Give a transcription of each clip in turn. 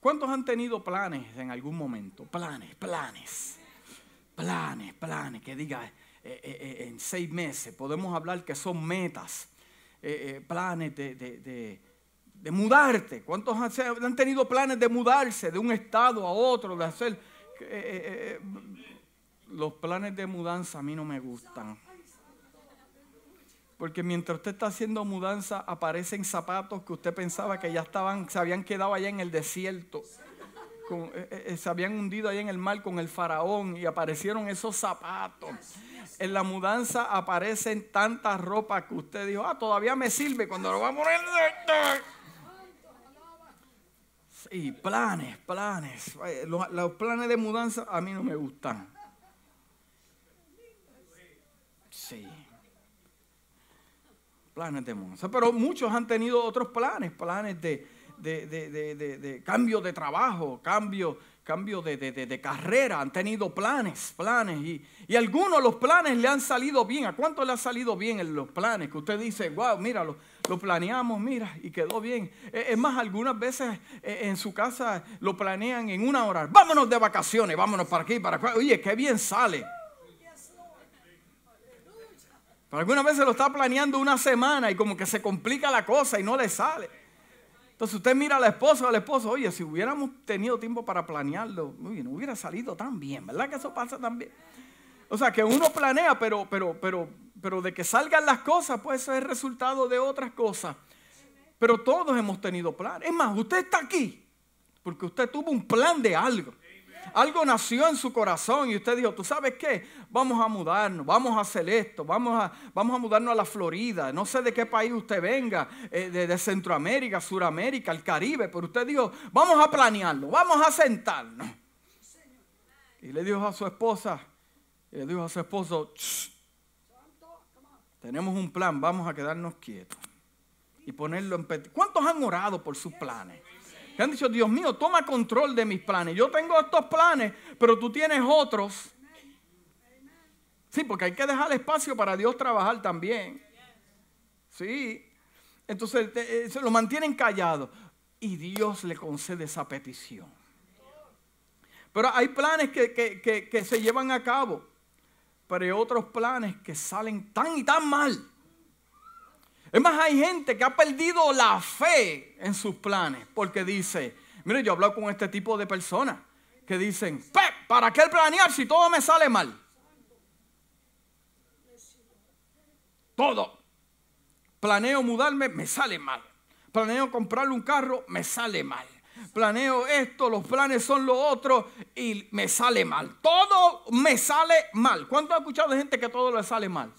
¿Cuántos han tenido planes en algún momento? Planes, planes, planes, planes, que diga eh, eh, eh, en seis meses, podemos hablar que son metas, planes de, mudarte. ¿Cuántos han, tenido planes de mudarse de un estado a otro, de hacer... los planes de mudanza a mí no me gustan. Porque mientras usted está haciendo mudanza, aparecen zapatos que usted pensaba que ya estaban, se habían quedado allá en el desierto. Eh, eh, eh, se habían hundido allá en el mar con el faraón y aparecieron esos zapatos. En la mudanza aparecen tantas ropas que usted dijo, ah, todavía me sirve cuando lo va a poner. Sí, planes, planes. los planes de mudanza a mí no me gustan. Sí planes de mudanza. Pero muchos han tenido otros planes, planes de, de, cambio de trabajo, cambio, cambio de, carrera, han tenido planes, planes. Y, y, algunos los planes le han salido bien. ¿A cuánto le ha salido bien en los planes? Que usted dice, wow, mira, lo, lo planeamos, mira, y quedó bien. E, es más, algunas veces e, en su casa lo planean en una hora. Vámonos de vacaciones, vámonos para aquí, para acá. Oye, qué bien sale. Pero algunas veces lo está planeando una semana y como que se complica la cosa y no le sale. Entonces usted mira a la esposa o al esposo, oye, si hubiéramos tenido tiempo para planearlo, uy, no hubiera salido tan bien, ¿verdad que eso pasa también? O sea, que uno planea, pero, pero, pero, pero de que salgan las cosas, pues eso es resultado de otras cosas. Pero todos hemos tenido planes. Es más, usted está aquí porque usted tuvo un plan de algo. Algo nació en su corazón y usted dijo, ¿tú sabes qué? Vamos a mudarnos, vamos a hacer esto, vamos a, vamos a mudarnos a la Florida. No sé de qué país usted venga, eh, de, Centroamérica, Suramérica, el Caribe, pero usted dijo, vamos a planearlo, vamos a sentarnos. Y le dijo a su esposa, le dijo a su esposo, tenemos un plan, vamos a quedarnos quietos y ponerlo en... ¿Cuántos han orado por sus planes? Que han dicho, Dios mío, toma control de mis planes. Yo tengo estos planes, pero tú tienes otros. Sí, porque hay que dejar espacio para Dios trabajar también. Sí. Entonces eh, se lo mantienen callado. Y Dios le concede esa petición. Pero hay planes que, que se llevan a cabo. Pero hay otros planes que salen tan y tan mal. Es más, hay gente que ha perdido la fe en sus planes porque dice, mire, yo he hablado con este tipo de personas que dicen, ¿para qué planear si todo me sale mal? Todo. Planeo mudarme, me sale mal. Planeo comprarle un carro, me sale mal. Planeo esto, los planes son lo otro y me sale mal. Todo me sale mal. ¿Cuánto ha escuchado de gente que todo le sale mal?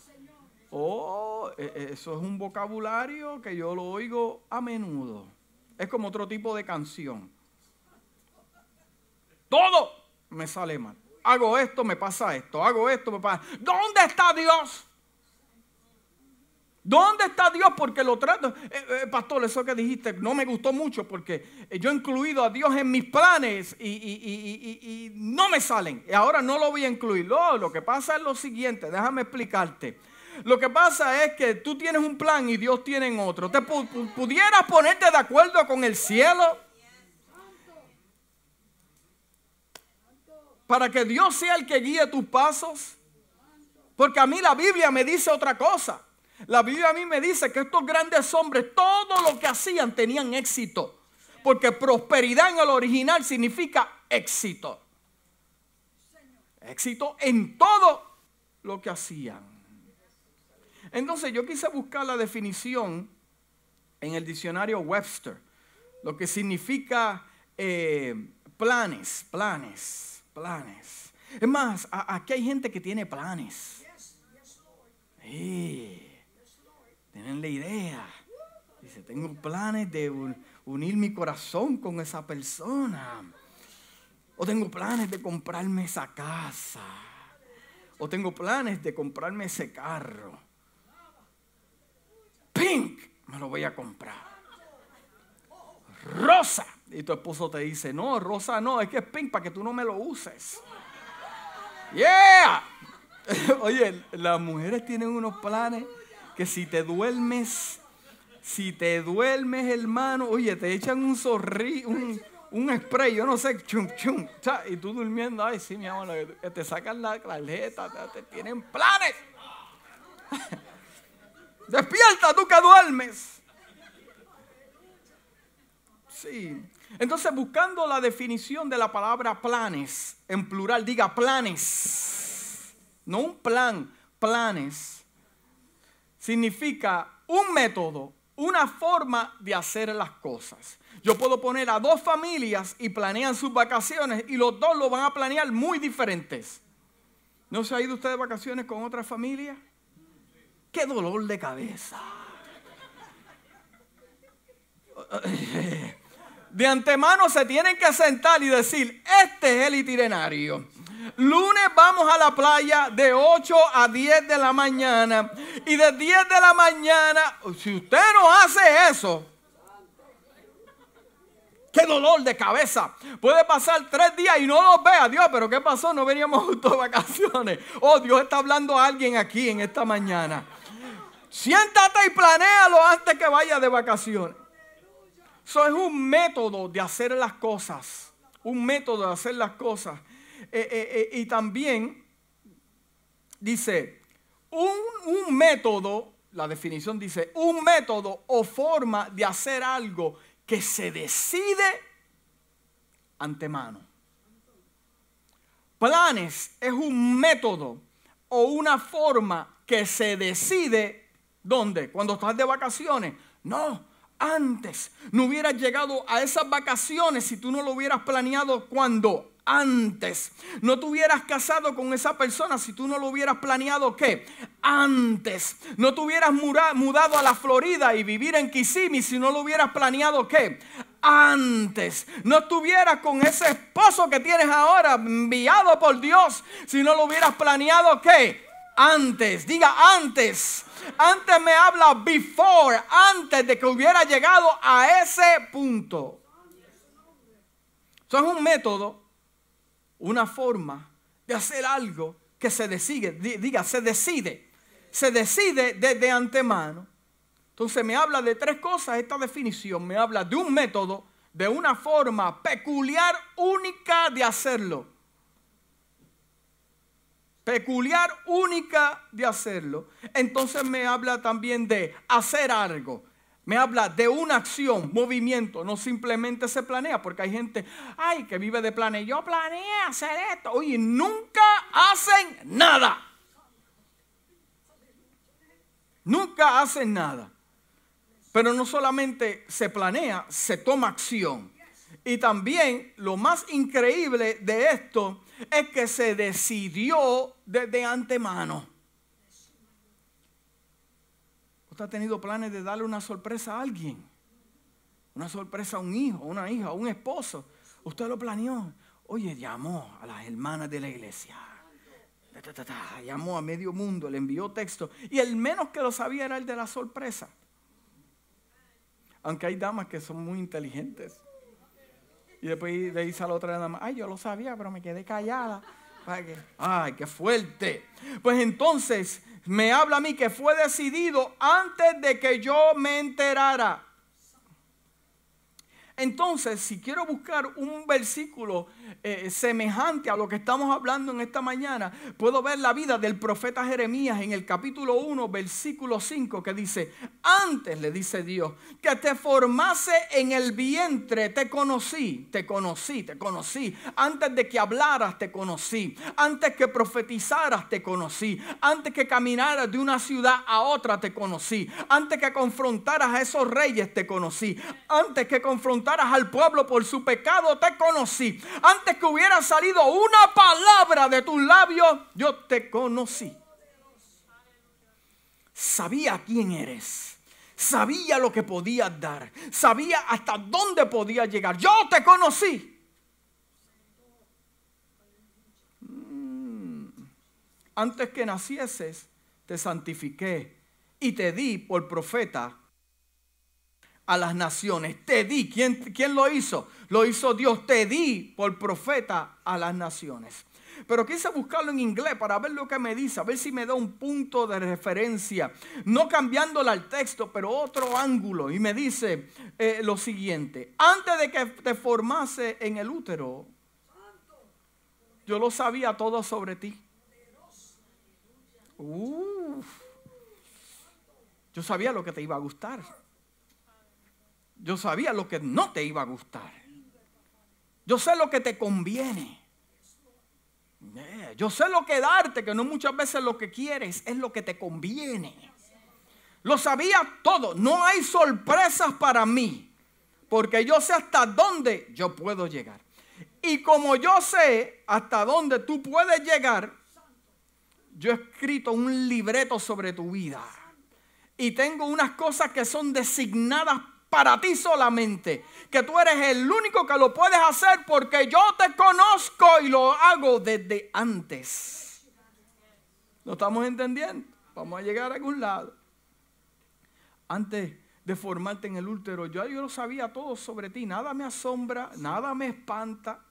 Oh, eso es un vocabulario que yo lo oigo a menudo. Es como otro tipo de canción. Todo me sale mal. Hago esto, me pasa esto. Hago esto, me pasa. ¿Dónde está Dios? ¿Dónde está Dios? Porque lo trato. Eh, pastor, eso que dijiste no me gustó mucho porque yo he incluido a Dios en mis planes y, no me salen. Y ahora no lo voy a incluir. lo que pasa es lo siguiente, déjame explicarte. Lo que pasa es que tú tienes un plan y Dios tiene otro. ¿Te pudieras ponerte de acuerdo con el cielo? Para que Dios sea el que guíe tus pasos. Porque a mí la Biblia me dice otra cosa. La Biblia a mí me dice que estos grandes hombres, todo lo que hacían tenían éxito. Porque prosperidad en el original significa éxito. Éxito en todo lo que hacían. Entonces yo quise buscar la definición en el diccionario Webster, lo que significa eh, planes, planes, planes. Es más, aquí hay gente que tiene planes. tienen la idea. Dice, tengo planes de unir mi corazón con esa persona. O tengo planes de comprarme esa casa. O tengo planes de comprarme ese carro pink, me lo voy a comprar. Rosa. Y tu esposo te dice, no, rosa no, es que es pink para que tú no me lo uses. Yeah. Oye, las mujeres tienen unos planes que si te duermes, si te duermes, hermano, oye, te echan un, un spray, yo no sé, chum, chum, y tú durmiendo, ay, sí, mi amor, te sacan la tarjeta, te, tienen planes. Despierta tú que duermes. Sí. Entonces, buscando la definición de la palabra planes, en plural, diga planes. No un plan, planes. Significa un método, una forma de hacer las cosas. Yo puedo poner a dos familias y planean sus vacaciones y los dos lo van a planear muy diferentes. ¿No se ha ido usted de vacaciones con otra familia? ¡Qué dolor de cabeza! De antemano se tienen que sentar y decir, este es el itinerario. Lunes vamos a la playa de 8 a 10 de la mañana. Y de 10 de la mañana, si usted no hace eso, qué dolor de cabeza. Puede pasar tres días y no los vea. Dios, pero ¿qué pasó? No veníamos juntos de vacaciones. Oh, Dios está hablando a alguien aquí en esta mañana. Siéntate y planéalo antes que vaya de vacaciones. Eso es un método de hacer las cosas. Un método de hacer las cosas. Eh, eh, eh, y también dice, un, un método, la definición dice, un método o forma de hacer algo que se decide antemano. Planes es un método o una forma que se decide, ¿dónde? Cuando estás de vacaciones. No, antes. No hubieras llegado a esas vacaciones si tú no lo hubieras planeado cuando antes. No te hubieras casado con esa persona si tú no lo hubieras planeado qué? Antes. No te hubieras mudado a la Florida y vivir en Kissimmee si no lo hubieras planeado qué? Antes. No estuvieras con ese esposo que tienes ahora enviado por Dios si no lo hubieras planeado qué? Antes. Diga antes. Antes me habla before, antes de que hubiera llegado a ese punto. Eso es un método, una forma de hacer algo que se decide, diga, se decide, se decide desde antemano. Entonces me habla de tres cosas esta definición. Me habla de un método, de una forma peculiar, única de hacerlo peculiar, única de hacerlo. Entonces me habla también de hacer algo. Me habla de una acción, movimiento, no simplemente se planea, porque hay gente, ay, que vive de planes. Yo planeé hacer esto. Oye, nunca hacen nada. Nunca hacen nada. Pero no solamente se planea, se toma acción. Y también lo más increíble de esto es que se decidió desde antemano. Usted ha tenido planes de darle una sorpresa a alguien, una sorpresa a un hijo, a una hija, a un esposo. Usted lo planeó. Oye, llamó a las hermanas de la iglesia. llamó a medio mundo, le envió texto. Y el menos que lo sabía era el de la sorpresa. Aunque hay damas que son muy inteligentes. Y después le dice a la otra dama, ay, yo lo sabía, pero me quedé callada. Ay, qué fuerte. Pues entonces me habla a mí que fue decidido antes de que yo me enterara. Entonces, si quiero buscar un versículo eh, semejante a lo que estamos hablando en esta mañana, puedo ver la vida del profeta Jeremías en el capítulo 1, versículo 5, que dice, antes le dice Dios, que te formase en el vientre, te conocí, te conocí, te conocí. Antes de que hablaras, te conocí. Antes que profetizaras, te conocí. Antes que caminaras de una ciudad a otra, te conocí. Antes que confrontaras a esos reyes, te conocí. Antes que confrontaras al pueblo por su pecado, te conocí. Antes que hubiera salido una palabra de tus labios, yo te conocí. Sabía quién eres. Sabía lo que podías dar. Sabía hasta dónde podías llegar. Yo te conocí. Mm. Antes que nacieses, te santifiqué y te di por profeta a las naciones. Te di. ¿Quién, ¿Quién lo hizo? Lo hizo Dios. Te di por profeta a las naciones. pero quise buscarlo en inglés para ver lo que me dice, a ver si me da un punto de referencia, no cambiándole al texto, pero otro ángulo. Y me dice eh, lo siguiente, antes de que te formase en el útero, yo lo sabía todo sobre ti. Yo sabía lo que te iba a gustar. Yo sabía lo que no te iba a gustar. Yo sé lo que te conviene. Yo sé lo que darte, que no muchas veces lo que quieres es lo que te conviene. Lo sabía todo. No hay sorpresas para mí. Porque yo sé hasta dónde yo puedo llegar. Y como yo sé hasta dónde tú puedes llegar, yo he escrito un libreto sobre tu vida. Y tengo unas cosas que son designadas para ti solamente. Que tú eres el único que lo puedes hacer porque yo te conozco y lo hago desde antes. ¿Lo estamos entendiendo? Vamos a llegar a algún lado. Antes de formarte en el útero, yo, yo lo sabía todo sobre ti. Nada me asombra, nada me espanta.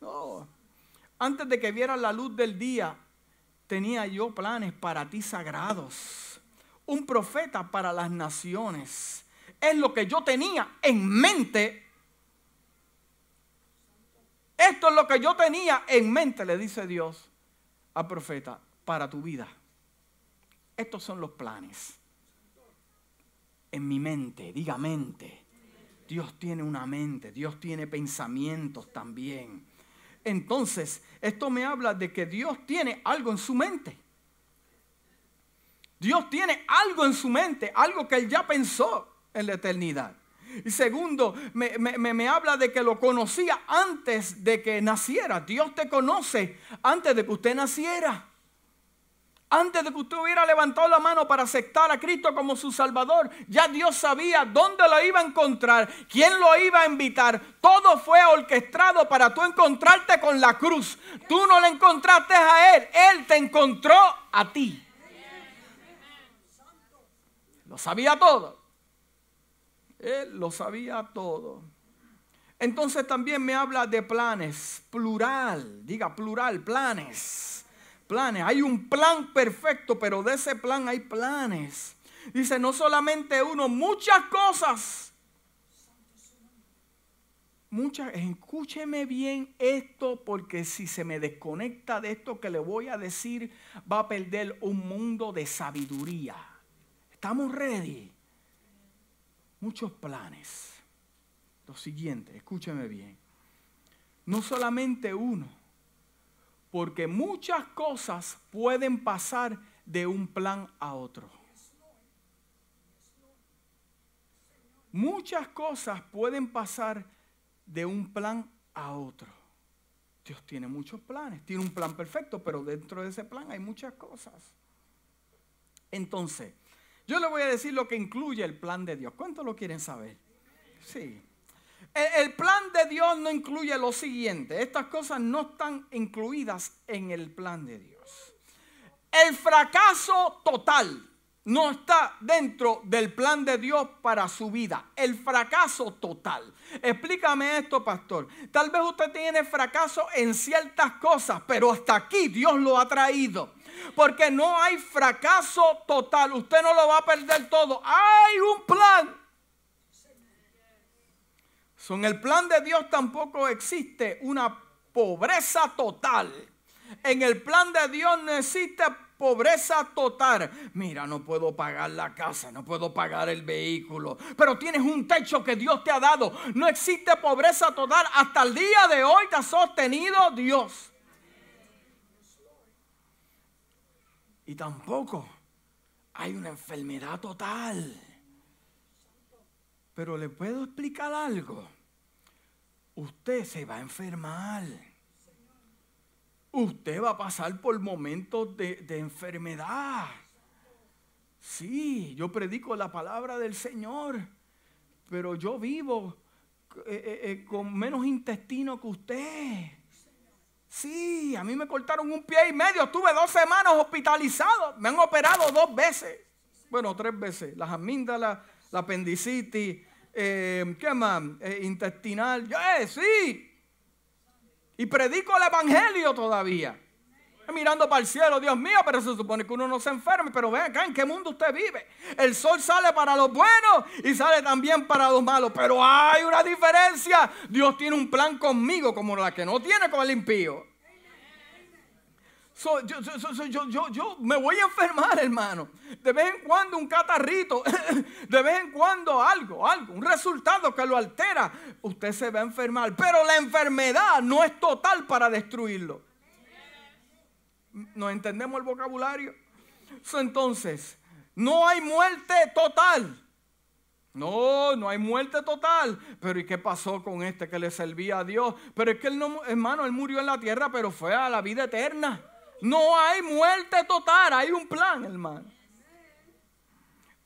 No. Antes de que vieras la luz del día, tenía yo planes para ti sagrados. Un profeta para las naciones es lo que yo tenía en mente. Esto es lo que yo tenía en mente, le dice Dios al profeta, para tu vida. Estos son los planes. En mi mente, diga mente. Dios tiene una mente, Dios tiene pensamientos también. Entonces, esto me habla de que Dios tiene algo en su mente. Dios tiene algo en su mente, algo que Él ya pensó en la eternidad. Y segundo, me, habla de que lo conocía antes de que naciera. Dios te conoce antes de que usted naciera. Antes de que usted hubiera levantado la mano para aceptar a Cristo como su Salvador, ya Dios sabía dónde lo iba a encontrar, quién lo iba a invitar. Todo fue orquestado para tú encontrarte con la cruz. Tú no le encontraste a Él, Él te encontró a ti. Lo sabía todo. Él lo sabía todo. Entonces también me habla de planes, plural, diga plural, planes, planes. Hay un plan perfecto, pero de ese plan hay planes. Dice, no solamente uno, muchas cosas. Muchas, escúcheme bien esto, porque si se me desconecta de esto que le voy a decir, va a perder un mundo de sabiduría. ¿Estamos ready? Muchos planes. Lo siguiente, escúcheme bien. No solamente uno, porque muchas cosas pueden pasar de un plan a otro. Muchas cosas pueden pasar de un plan a otro. Dios tiene muchos planes, tiene un plan perfecto, pero dentro de ese plan hay muchas cosas. Entonces, yo le voy a decir lo que incluye el plan de Dios. ¿Cuántos lo quieren saber? Sí. El, plan de Dios no incluye lo siguiente. Estas cosas no están incluidas en el plan de Dios. El fracaso total no está dentro del plan de Dios para su vida. El fracaso total. Explícame esto, pastor. Tal vez usted tiene fracaso en ciertas cosas, pero hasta aquí Dios lo ha traído. Porque no hay fracaso total. Usted no lo va a perder todo. Hay un plan. En el plan de Dios tampoco existe una pobreza total. En el plan de Dios no existe pobreza total. Mira, no puedo pagar la casa, no puedo pagar el vehículo, pero tienes un techo que Dios te ha dado. No existe pobreza total. Hasta el día de hoy te ha sostenido Dios. Y tampoco hay una enfermedad total. Pero le puedo explicar algo. Usted se va a enfermar. Usted va a pasar por momentos de, enfermedad. Sí, yo predico la palabra del Señor, pero yo vivo eh, eh, eh, con menos intestino que usted. Sí, a mí me cortaron un pie y medio. Estuve dos semanas hospitalizado. Me han operado dos veces. Bueno, tres veces. Las amíndalas, la apendicitis, eh, ¿qué más? Eh, intestinal. Eh, sí. Y predico el Evangelio todavía. Mirando para el cielo, Dios mío, pero se supone que uno no se enferme. Pero ven acá, ¿en qué mundo usted vive? El sol sale para los buenos y sale también para los malos. Pero hay una diferencia. Dios tiene un plan conmigo como la que no tiene con el impío yo, yo, me voy a enfermar, hermano. De vez en cuando un catarrito, de vez en cuando algo, algo, un resultado que lo altera. Usted se va a enfermar, pero la enfermedad no es total para destruirlo. ¿No entendemos el vocabulario? entonces, no hay muerte total. No, no hay muerte total. Pero ¿y qué pasó con este que le servía a Dios? Pero es que él no, hermano, él murió en la tierra, pero fue a la vida eterna. No hay muerte total, hay un plan, hermano.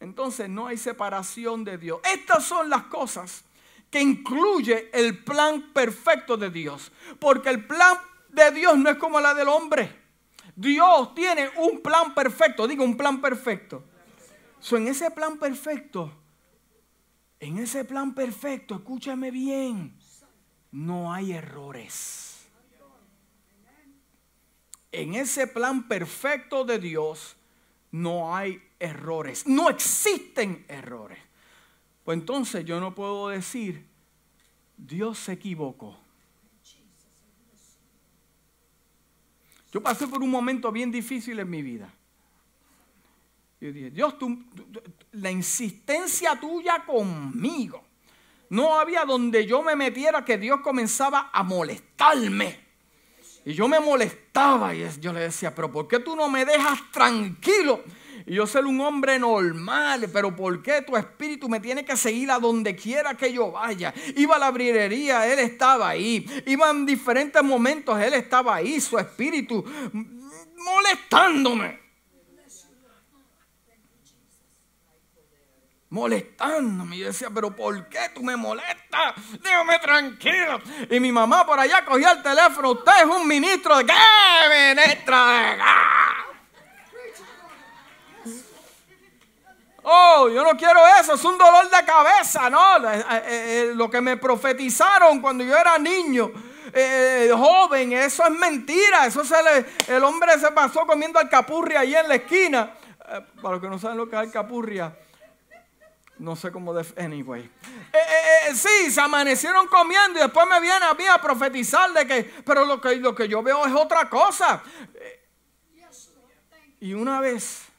Entonces no hay separación de Dios. Estas son las cosas que incluye el plan perfecto de Dios. Porque el plan de Dios no es como la del hombre. Dios tiene un plan perfecto, digo un plan perfecto. So, en ese plan perfecto, en ese plan perfecto, escúchame bien, no hay errores en ese plan perfecto de Dios no hay errores, no existen errores. Pues entonces yo no puedo decir, Dios se equivocó. Yo pasé por un momento bien difícil en mi vida. Yo dije, Dios, la insistencia tuya conmigo. No había donde yo me metiera que Dios comenzaba a molestarme. Y yo me molestaba y yo le decía, pero ¿por qué tú no me dejas tranquilo? Y yo ser un hombre normal, pero ¿por qué tu espíritu me tiene que seguir a donde quiera que yo vaya? Iba a la librería, él estaba ahí. Iba en diferentes momentos, él estaba ahí, su espíritu molestándome. molestándome. Yo decía, pero ¿por qué tú me molestas? Déjame tranquilo. Y mi mamá por allá cogía el teléfono. Usted es un ministro de qué? Ministro de Oh, yo no quiero eso, es un dolor de cabeza, ¿no? Eh, eh, eh, lo que me profetizaron cuando yo era niño, joven, eso es mentira. Eso se le, el hombre se pasó comiendo alcapurria ahí en la esquina. para los que no saben lo que es alcapurria, no sé cómo. Anyway. Eh, eh, sí, se amanecieron comiendo y después me viene a mí a profetizar de que. Pero lo que, lo que yo veo es otra cosa. Y una vez.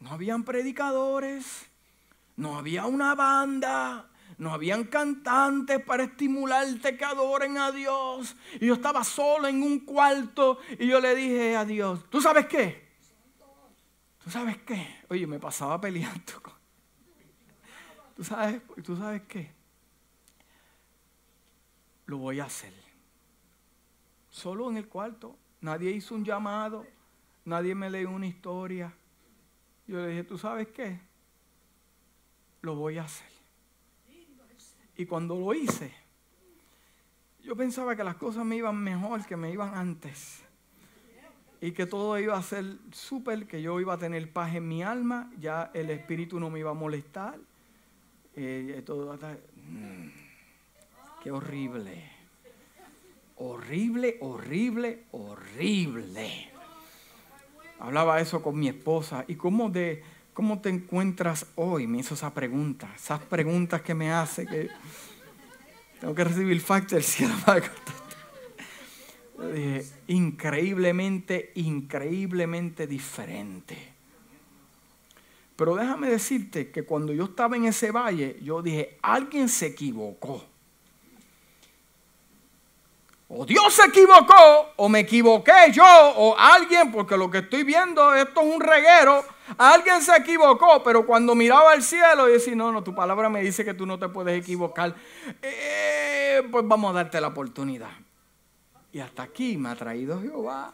No habían predicadores. No había una banda. No habían cantantes para estimularte que adoren a Dios. Y yo estaba solo en un cuarto y yo le dije a Dios, ¿tú sabes qué? ¿Tú sabes qué? Oye, me pasaba peleando con ¿Tú sabes, ¿Tú sabes qué? Lo voy a hacer. Solo en el cuarto. Nadie hizo un llamado. Nadie me leyó una historia. Yo le dije, ¿tú sabes qué? Lo voy a hacer. Y cuando lo hice, yo pensaba que las cosas me iban mejor que me iban antes. Y que todo iba a ser súper, que yo iba a tener paz en mi alma, ya el espíritu no me iba a molestar eh, todo, mm, qué horrible. Horrible, horrible, horrible. Hablaba eso con mi esposa. ¿Y cómo, de, cómo te encuentras hoy? Me hizo esa pregunta. Esas preguntas que me hace que tengo que recibir fax del cielo dije, increíblemente, increíblemente diferente. Pero déjame decirte que cuando yo estaba en ese valle, yo dije, alguien se equivocó. O Dios se equivocó, o me equivoqué yo, o alguien, porque lo que estoy viendo, esto es un reguero, alguien se equivocó, pero cuando miraba al cielo y decía, no, no, tu palabra me dice que tú no te puedes equivocar, eh, pues vamos a darte la oportunidad. Y hasta aquí me ha traído Jehová.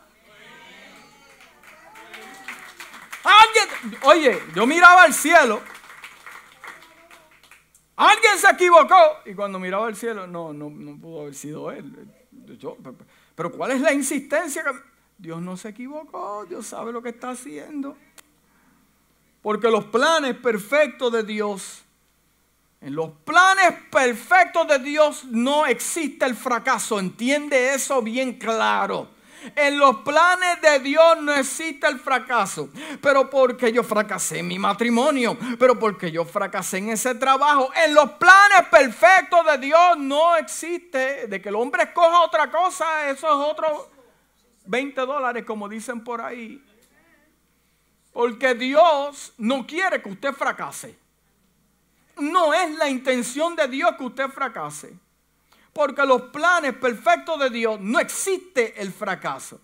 Alguien, oye, yo miraba al cielo. Alguien se equivocó. Y cuando miraba al cielo, no, no, no pudo haber sido él. Pero ¿cuál es la insistencia? Dios no se equivocó, Dios sabe lo que está haciendo. Porque los planes perfectos de Dios En los planes perfectos de Dios no existe el fracaso. Entiende eso bien claro. En los planes de Dios no existe el fracaso. Pero porque yo fracasé en mi matrimonio, pero porque yo fracasé en ese trabajo. En los planes perfectos de Dios no existe de que el hombre escoja otra cosa. Eso es otro 20 dólares, como dicen por ahí. Porque Dios no quiere que usted fracase. No es la intención de Dios que usted fracase. Porque los planes perfectos de Dios no existe el fracaso.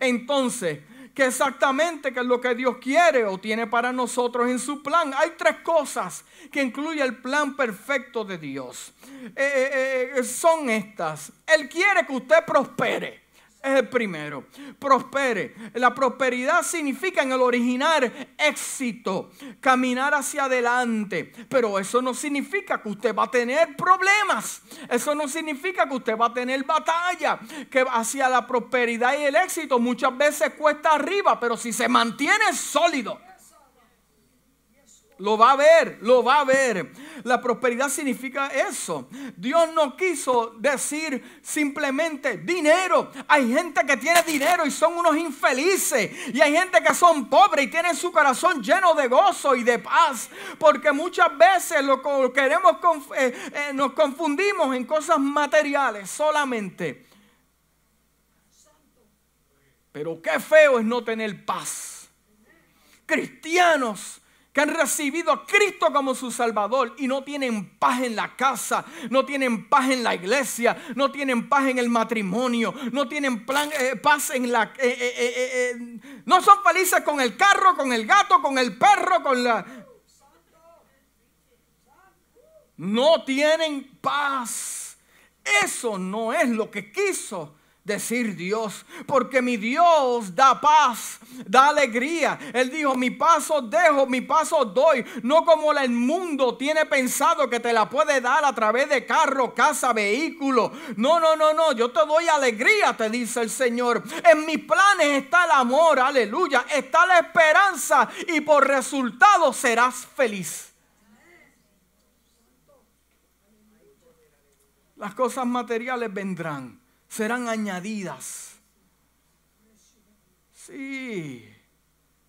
Entonces, ¿qué exactamente es lo que Dios quiere o tiene para nosotros en su plan? Hay tres cosas que incluye el plan perfecto de Dios. Eh, eh, eh, son estas. Él quiere que usted prospere es el primero. Prospere. La prosperidad significa en el original éxito, caminar hacia adelante. Pero eso no significa que usted va a tener problemas. Eso no significa que usted va a tener batalla. Que hacia la prosperidad y el éxito muchas veces cuesta arriba, pero si se mantiene sólido lo va a ver, lo va a ver. La prosperidad significa eso. Dios no quiso decir simplemente dinero. Hay gente que tiene dinero y son unos infelices. Y hay gente que son pobres y tienen su corazón lleno de gozo y de paz. Porque muchas veces lo queremos, eh, eh, nos confundimos en cosas materiales solamente. Pero qué feo es no tener paz. Cristianos que han recibido a Cristo como su Salvador y no tienen paz en la casa, no tienen paz en la iglesia, no tienen paz en el matrimonio, no tienen plan, eh, paz en la... Eh, eh, no son felices con el carro, con el gato, con el perro, con la... No tienen paz. Eso no es lo que quiso decir Dios, porque mi Dios da paz, da alegría. Él dijo, mi paso dejo, mi paso doy, no como el mundo tiene pensado que te la puede dar a través de carro, casa, vehículo. No, no, no, no, yo te doy alegría, te dice el Señor. En mis planes está el amor, aleluya, está la esperanza y por resultado serás feliz. Las cosas materiales vendrán serán añadidas. Sí,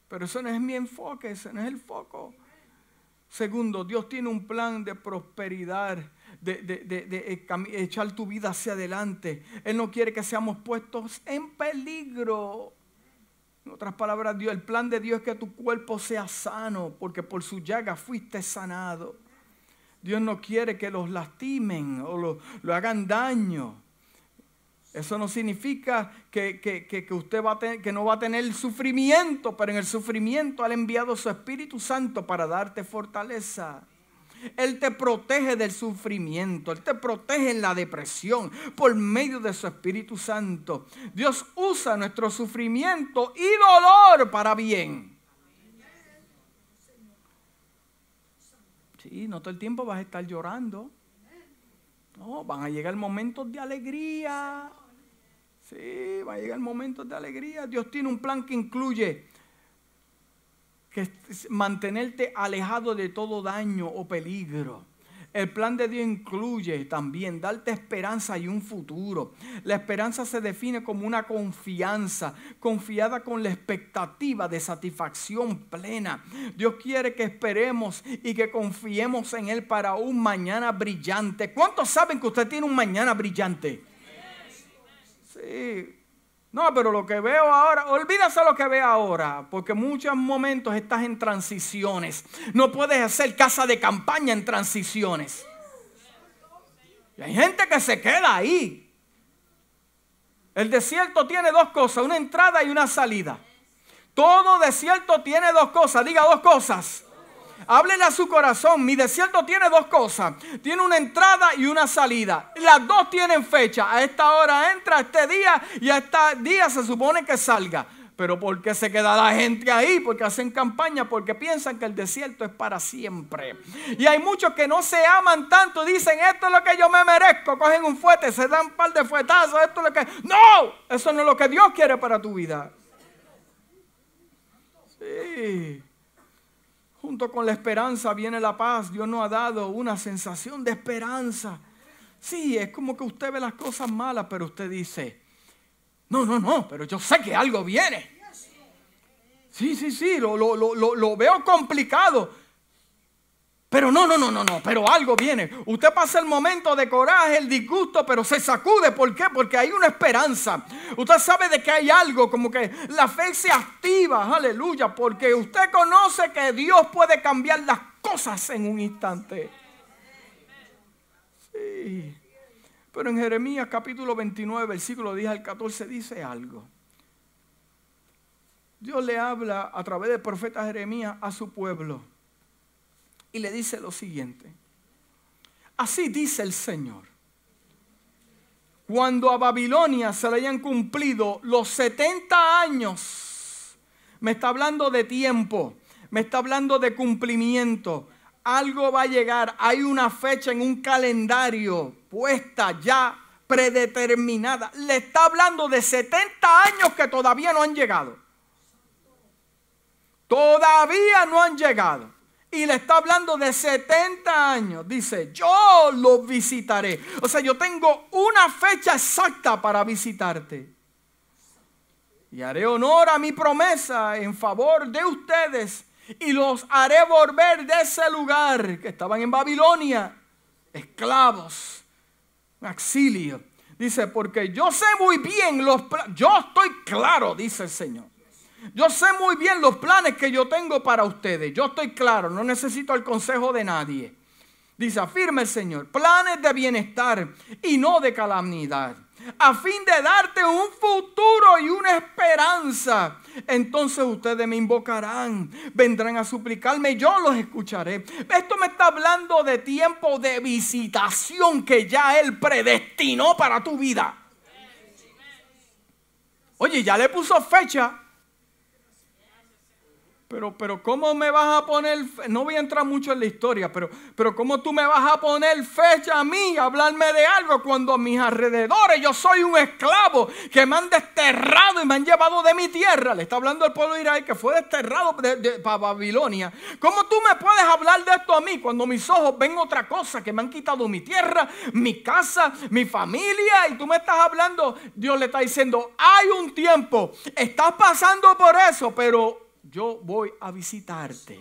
pero eso no es mi enfoque, ese no es el foco. Segundo, Dios tiene un plan de prosperidad, de, de, echar tu vida hacia adelante. Él no quiere que seamos puestos en peligro. En otras palabras, Dios, el plan de Dios es que tu cuerpo sea sano, porque por su llaga fuiste sanado. Dios no quiere que los lastimen o lo, lo hagan daño. Eso no significa que, usted va a que no va a tener sufrimiento, pero en el sufrimiento ha enviado su Espíritu Santo para darte fortaleza. Él te protege del sufrimiento, Él te protege en la depresión por medio de su Espíritu Santo. Dios usa nuestro sufrimiento y dolor para bien. Sí, no todo el tiempo vas a estar llorando. No, van a llegar momentos de alegría, Sí, va a llegar momentos de alegría. Dios tiene un plan que incluye que mantenerte alejado de todo daño o peligro. El plan de Dios incluye también darte esperanza y un futuro. La esperanza se define como una confianza, confiada con la expectativa de satisfacción plena. Dios quiere que esperemos y que confiemos en Él para un mañana brillante. ¿Cuántos saben que usted tiene un mañana brillante? Sí. No, pero lo que veo ahora, olvídase lo que ve ahora, porque muchos momentos estás en transiciones. No puedes hacer casa de campaña en transiciones. Y hay gente que se queda ahí. El desierto tiene dos cosas, una entrada y una salida. Todo desierto tiene dos cosas, diga dos cosas. Háblele a su corazón. Mi desierto tiene dos cosas. Tiene una entrada y una salida. Las dos tienen fecha. A esta hora entra, a este día y a este día se supone que salga. Pero ¿por qué se queda la gente ahí? Porque hacen campaña, porque piensan que el desierto es para siempre. Y hay muchos que no se aman tanto, dicen, esto es lo que yo me merezco. Cogen un fuete, se dan un par de fuetazos, esto es lo que... No, eso no es lo que Dios quiere para tu vida. Sí Junto con la esperanza viene la paz. Dios nos ha dado una sensación de esperanza. Sí, es como que usted ve las cosas malas, pero usted dice, no, no, no, pero yo sé que algo viene. Sí, sí, sí, lo, lo, lo, lo veo complicado. Pero no, no, no, no, no, pero algo viene. Usted pasa el momento de coraje, el disgusto, pero se sacude. ¿Por qué? Porque hay una esperanza. Usted sabe de que hay algo, como que la fe se activa, aleluya, porque usted conoce que Dios puede cambiar las cosas en un instante. Sí. Pero en Jeremías capítulo 29, versículo 10 al 14 dice algo. Dios le habla a través del profeta Jeremías a su pueblo y le dice lo siguiente. Así dice el Señor. Cuando a Babilonia se le hayan cumplido los 70 años, me está hablando de tiempo, me está hablando de cumplimiento. Algo va a llegar, hay una fecha en un calendario puesta ya predeterminada. Le está hablando de 70 años que todavía no han llegado. Todavía no han llegado y le está hablando de 70 años. Dice, yo lo visitaré. O sea, yo tengo una fecha exacta para visitarte. Y haré honor a mi promesa en favor de ustedes. Y los haré volver de ese lugar que estaban en Babilonia. Esclavos. Exilio. Dice, porque yo sé muy bien los planes. Yo estoy claro, dice el Señor yo sé muy bien los planes que yo tengo para ustedes. Yo estoy claro, no necesito el consejo de nadie. Dice, afirma el Señor, planes de bienestar y no de calamidad, a fin de darte un futuro y una esperanza. Entonces ustedes me invocarán, vendrán a suplicarme y yo los escucharé. Esto me está hablando de tiempo de visitación que ya Él predestinó para tu vida. Oye, ya le puso fecha pero, pero, ¿cómo me vas a poner? No voy a entrar mucho en la historia, pero, pero ¿cómo tú me vas a poner fecha a mí, a hablarme de algo cuando a mis alrededores yo soy un esclavo que me han desterrado y me han llevado de mi tierra? Le está hablando el pueblo de Israel que fue desterrado para Babilonia. ¿Cómo tú me puedes hablar de esto a mí cuando mis ojos ven otra cosa que me han quitado mi tierra, mi casa, mi familia? Y tú me estás hablando, Dios le está diciendo, hay un tiempo, estás pasando por eso, pero yo voy a visitarte.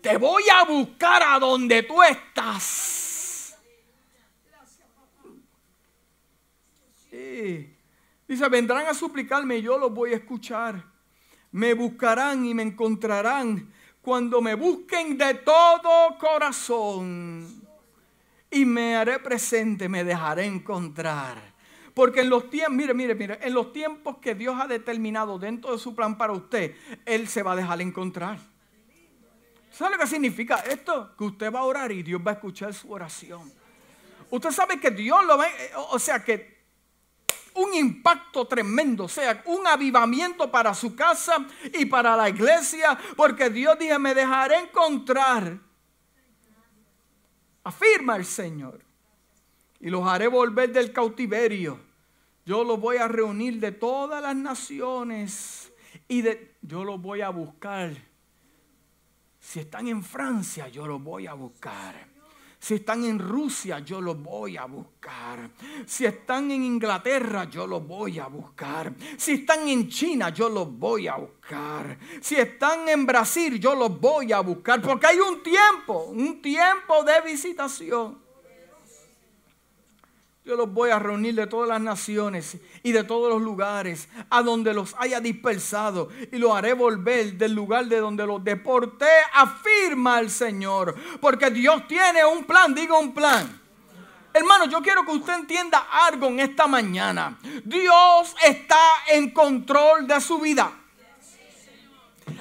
Te voy a buscar a donde tú estás. Dice, vendrán a suplicarme y yo los voy a escuchar. Me buscarán y me encontrarán cuando me busquen de todo corazón. Y me haré presente, me dejaré encontrar. Porque en los tiempos, mire, mire, mire, en los tiempos que Dios ha determinado dentro de su plan para usted, Él se va a dejar encontrar. ¿Sabe lo que significa esto? Que usted va a orar y Dios va a escuchar su oración. Usted sabe que Dios lo ve, o sea que un impacto tremendo, o sea, un avivamiento para su casa y para la iglesia, porque Dios dice, me dejaré encontrar. Afirma el Señor y los haré volver del cautiverio. Yo los voy a reunir de todas las naciones y de, yo los voy a buscar. Si están en Francia, yo los voy a buscar. Si están en Rusia, yo los voy a buscar. Si están en Inglaterra, yo los voy a buscar. Si están en China, yo los voy a buscar. Si están en Brasil, yo los voy a buscar. Porque hay un tiempo, un tiempo de visitación. Yo los voy a reunir de todas las naciones y de todos los lugares a donde los haya dispersado y los haré volver del lugar de donde los deporté, afirma el Señor. Porque Dios tiene un plan, diga un plan. Hermano, yo quiero que usted entienda algo en esta mañana. Dios está en control de su vida.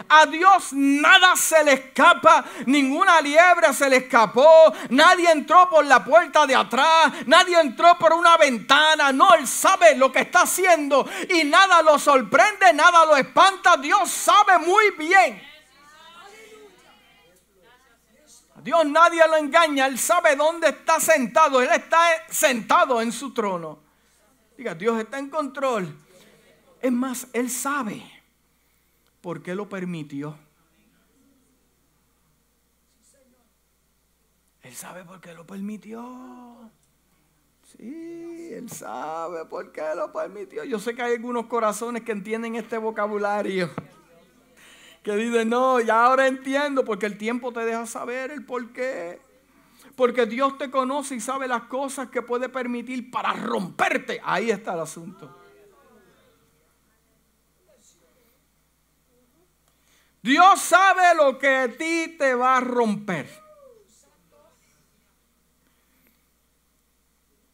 A Dios nada se le escapa, ninguna liebre se le escapó, nadie entró por la puerta de atrás, nadie entró por una ventana, no, Él sabe lo que está haciendo y nada lo sorprende, nada lo espanta, Dios sabe muy bien. A Dios nadie lo engaña, Él sabe dónde está sentado, Él está sentado en su trono. Diga, Dios está en control. Es más, Él sabe. ¿Por qué lo permitió? Él sabe por qué lo permitió. Sí, Él sabe por qué lo permitió. Yo sé que hay algunos corazones que entienden este vocabulario. Que dicen, no, ya ahora entiendo, porque el tiempo te deja saber el por qué. Porque Dios te conoce y sabe las cosas que puede permitir para romperte. Ahí está el asunto. Dios sabe lo que a ti te va a romper.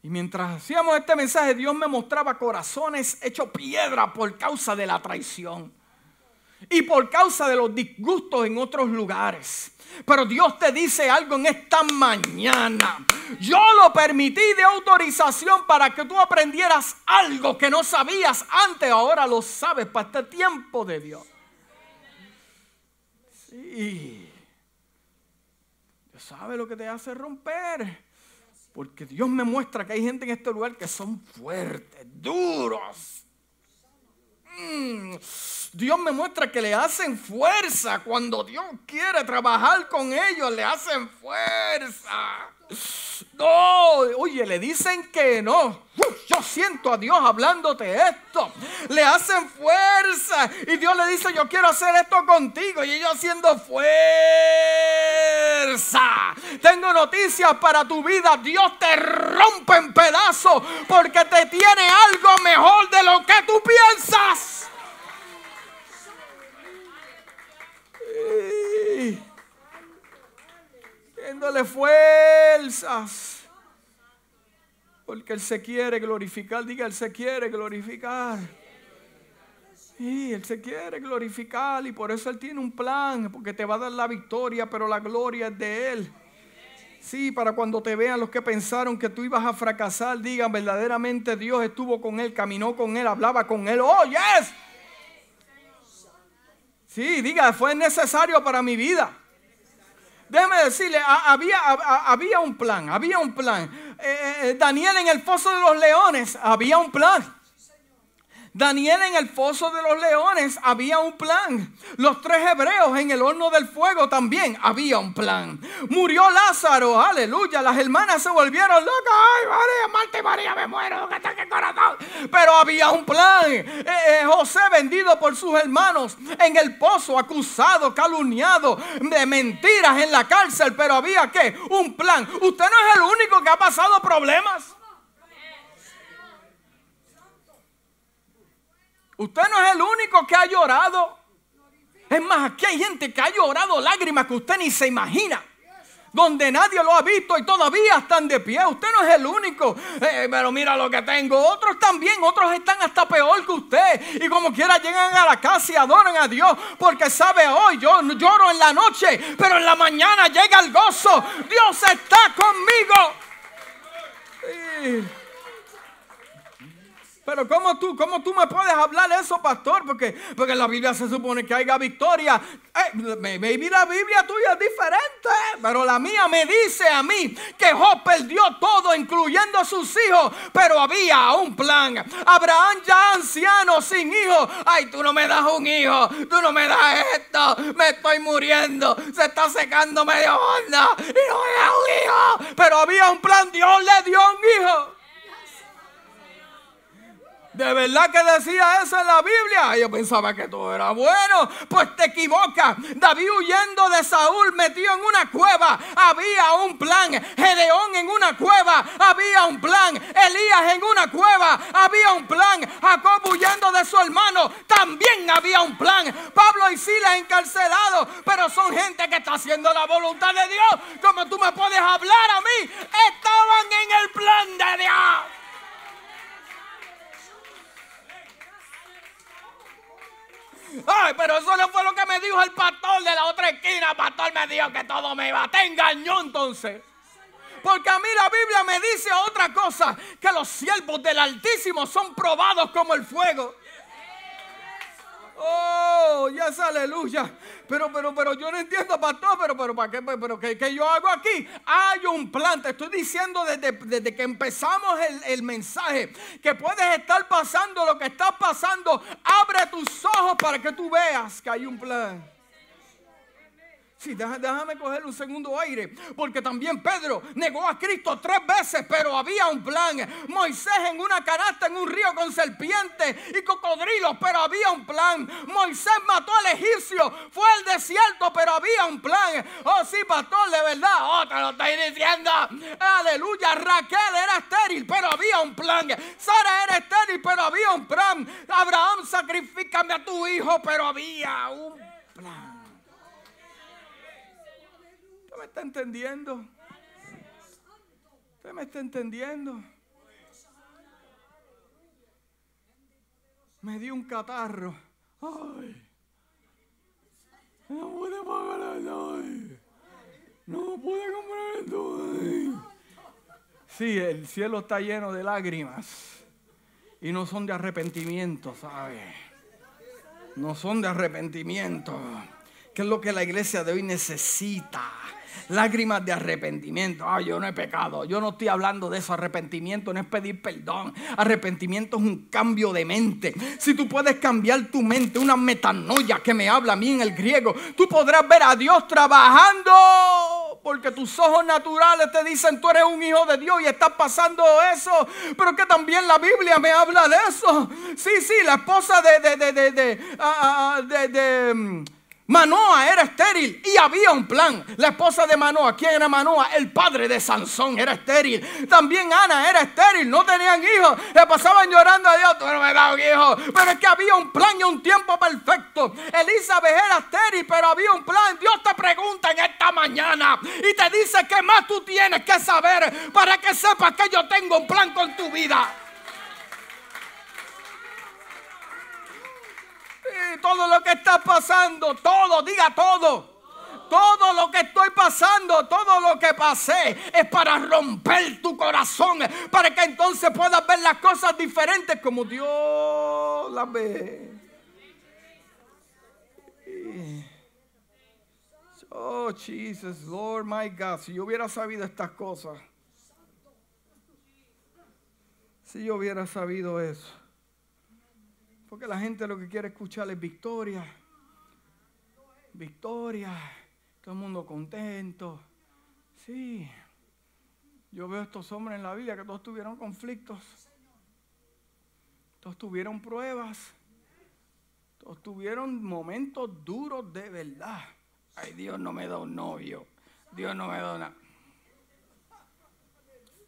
Y mientras hacíamos este mensaje, Dios me mostraba corazones hechos piedra por causa de la traición y por causa de los disgustos en otros lugares. Pero Dios te dice algo en esta mañana. Yo lo permití de autorización para que tú aprendieras algo que no sabías antes, ahora lo sabes para este tiempo de Dios. Sí. Dios sabe lo que te hace romper. Porque Dios me muestra que hay gente en este lugar que son fuertes, duros. Mm. Dios me muestra que le hacen fuerza. Cuando Dios quiere trabajar con ellos, le hacen fuerza. No, oye, le dicen que no. Yo siento a Dios hablándote esto. Le hacen fuerza. Y Dios le dice, yo quiero hacer esto contigo. Y ellos haciendo fuerza. Tengo noticias para tu vida. Dios te rompe en pedazos porque te tiene algo mejor de lo que tú piensas. Dándole fuerzas. Porque Él se quiere glorificar. Diga, Él se quiere glorificar. Y Él se quiere glorificar y por eso Él tiene un plan, porque te va a dar la victoria, pero la gloria es de Él. Sí, para cuando te vean los que pensaron que tú ibas a fracasar, digan verdaderamente Dios estuvo con Él, caminó con Él, hablaba con Él. Oh, yes. Sí, diga, fue necesario para mi vida. Déjeme decirle, había, había un plan, había un plan. Eh, eh, Daniel en el foso de los leones, había un plan. Daniel en el foso de los leones había un plan. Los tres hebreos en el horno del fuego también había un plan. Murió Lázaro, aleluya. Las hermanas se volvieron locas. Ay, María, Marta y María, me muero. ¿Qué corazón? Pero había un plan. Eh, eh, José vendido por sus hermanos en el pozo, acusado, calumniado de mentiras en la cárcel. Pero había que un plan. Usted no es el único que ha pasado problemas. Usted no es el único que ha llorado. Es más, aquí hay gente que ha llorado lágrimas que usted ni se imagina. Donde nadie lo ha visto y todavía están de pie. Usted no es el único. Eh, pero mira lo que tengo. Otros también. Otros están hasta peor que usted. Y como quiera llegan a la casa y adoran a Dios. Porque sabe hoy yo lloro en la noche. Pero en la mañana llega el gozo. Dios está conmigo. Pero ¿cómo tú, cómo tú me puedes hablar eso, pastor? Porque, porque en la Biblia se supone que haya victoria. Eh, maybe la Biblia tuya es diferente, pero la mía me dice a mí que Job perdió todo, incluyendo a sus hijos, pero había un plan. Abraham ya anciano, sin hijos. Ay, tú no me das un hijo, tú no me das esto, me estoy muriendo, se está secando medio onda y no me da un hijo. Pero había un plan, Dios le dio un hijo. ¿De verdad que decía eso en la Biblia? Yo pensaba que todo era bueno. Pues te equivocas. David huyendo de Saúl metido en una cueva. Había un plan. Gedeón en una cueva. Había un plan. Elías en una cueva. Había un plan. Jacob huyendo de su hermano. También había un plan. Pablo y Silas encarcelados. Pero son gente que está haciendo la voluntad de Dios. Como tú me puedes hablar a mí. Estaban en el plan de Dios. Ay, pero eso no fue lo que me dijo el pastor de la otra esquina. El pastor me dijo que todo me iba. Te engañó entonces. Porque a mí la Biblia me dice otra cosa, que los siervos del Altísimo son probados como el fuego. Oh, ya es aleluya. Pero, pero, pero yo no entiendo, pastor, pero, pero, ¿para qué? Pero, ¿qué, yo hago aquí? Hay un plan, te estoy diciendo desde, que empezamos el, el, mensaje, que puedes estar pasando lo que estás pasando. Abre tus ojos para que tú veas que hay un plan. Sí, déjame coger un segundo aire, porque también Pedro negó a Cristo tres veces, pero había un plan. Moisés en una canasta en un río con serpientes y cocodrilos, pero había un plan. Moisés mató al egipcio, fue al desierto, pero había un plan. Oh, sí, pastor, de verdad. Oh, te lo estoy diciendo. Aleluya. Raquel era estéril, pero había un plan. Sara era estéril, pero había un plan. Abraham, sacrifícame a tu hijo, pero había un plan me está entendiendo? ¿Usted me está entendiendo? Me dio un catarro. Ay. No pude pagar el No pude comprar el Sí, el cielo está lleno de lágrimas. Y no son de arrepentimiento, ¿sabe? No son de arrepentimiento. ¿Qué es lo que la iglesia de hoy necesita? Lágrimas de arrepentimiento. Ah, yo no he pecado. Yo no estoy hablando de eso. Arrepentimiento no es pedir perdón. Arrepentimiento es un cambio de mente. Si tú puedes cambiar tu mente, una metanoia que me habla a mí en el griego, tú podrás ver a Dios trabajando. Porque tus ojos naturales te dicen tú eres un hijo de Dios y estás pasando eso. Pero que también la Biblia me habla de eso. Sí, sí, la esposa de, de, de, de, de, ah, ah, de mm, Manoa era estéril y había un plan. La esposa de Manoa, ¿quién era Manoa? El padre de Sansón era estéril. También Ana era estéril, no tenían hijos. Le pasaban llorando a Dios, tú no me das hijo. Pero es que había un plan y un tiempo perfecto. Elizabeth era estéril, pero había un plan. Dios te pregunta en esta mañana y te dice qué más tú tienes que saber para que sepas que yo tengo un plan con tu vida. Todo lo que está pasando, todo, diga todo. Todo lo que estoy pasando, todo lo que pasé es para romper tu corazón, para que entonces puedas ver las cosas diferentes como Dios las ve. Oh, Jesus, Lord my God, si yo hubiera sabido estas cosas, si yo hubiera sabido eso. Porque la gente lo que quiere escuchar es victoria. Victoria. Todo el mundo contento. Sí. Yo veo a estos hombres en la Biblia que todos tuvieron conflictos. Todos tuvieron pruebas. Todos tuvieron momentos duros de verdad. Ay, Dios no me da un novio. Dios no me da.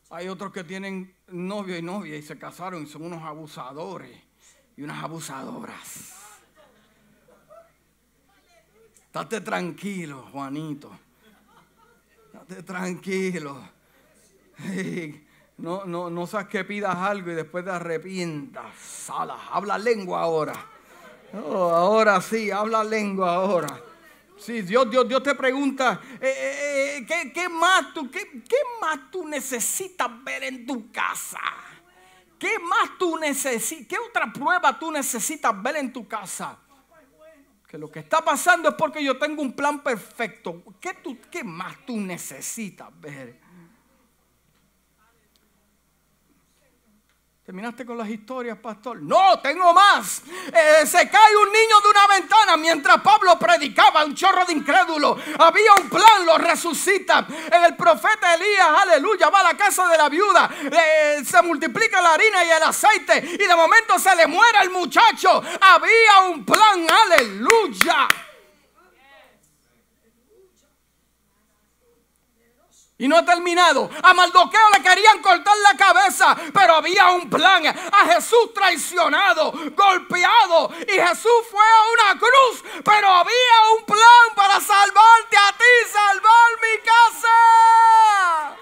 Hay otros que tienen novio y novia y se casaron y son unos abusadores y unas abusadoras. Estate tranquilo, Juanito. Estate tranquilo. no, no, no sabes que pidas algo y después te arrepientas. Sala, habla lengua ahora. Oh, ahora sí, habla lengua ahora. Sí, Dios, Dios, Dios te pregunta, eh, eh, eh, ¿qué, ¿qué, más tú, qué, ¿qué más tú necesitas ver en tu casa? ¿Qué más tú necesitas? ¿Qué otra prueba tú necesitas ver en tu casa? Que lo que está pasando es porque yo tengo un plan perfecto. ¿Qué, tú, qué más tú necesitas ver? ¿Terminaste con las historias, pastor? No, tengo más. Eh, se cae un niño de una ventana mientras Pablo predicaba, un chorro de incrédulo. Había un plan, lo resucita. El profeta Elías, aleluya, va a la casa de la viuda. Eh, se multiplica la harina y el aceite. Y de momento se le muere el muchacho. Había un plan, aleluya. Y no ha terminado. A Maldoqueo le querían cortar la cabeza, pero había un plan. A Jesús traicionado, golpeado. Y Jesús fue a una cruz, pero había un plan para salvarte a ti, salvar mi casa.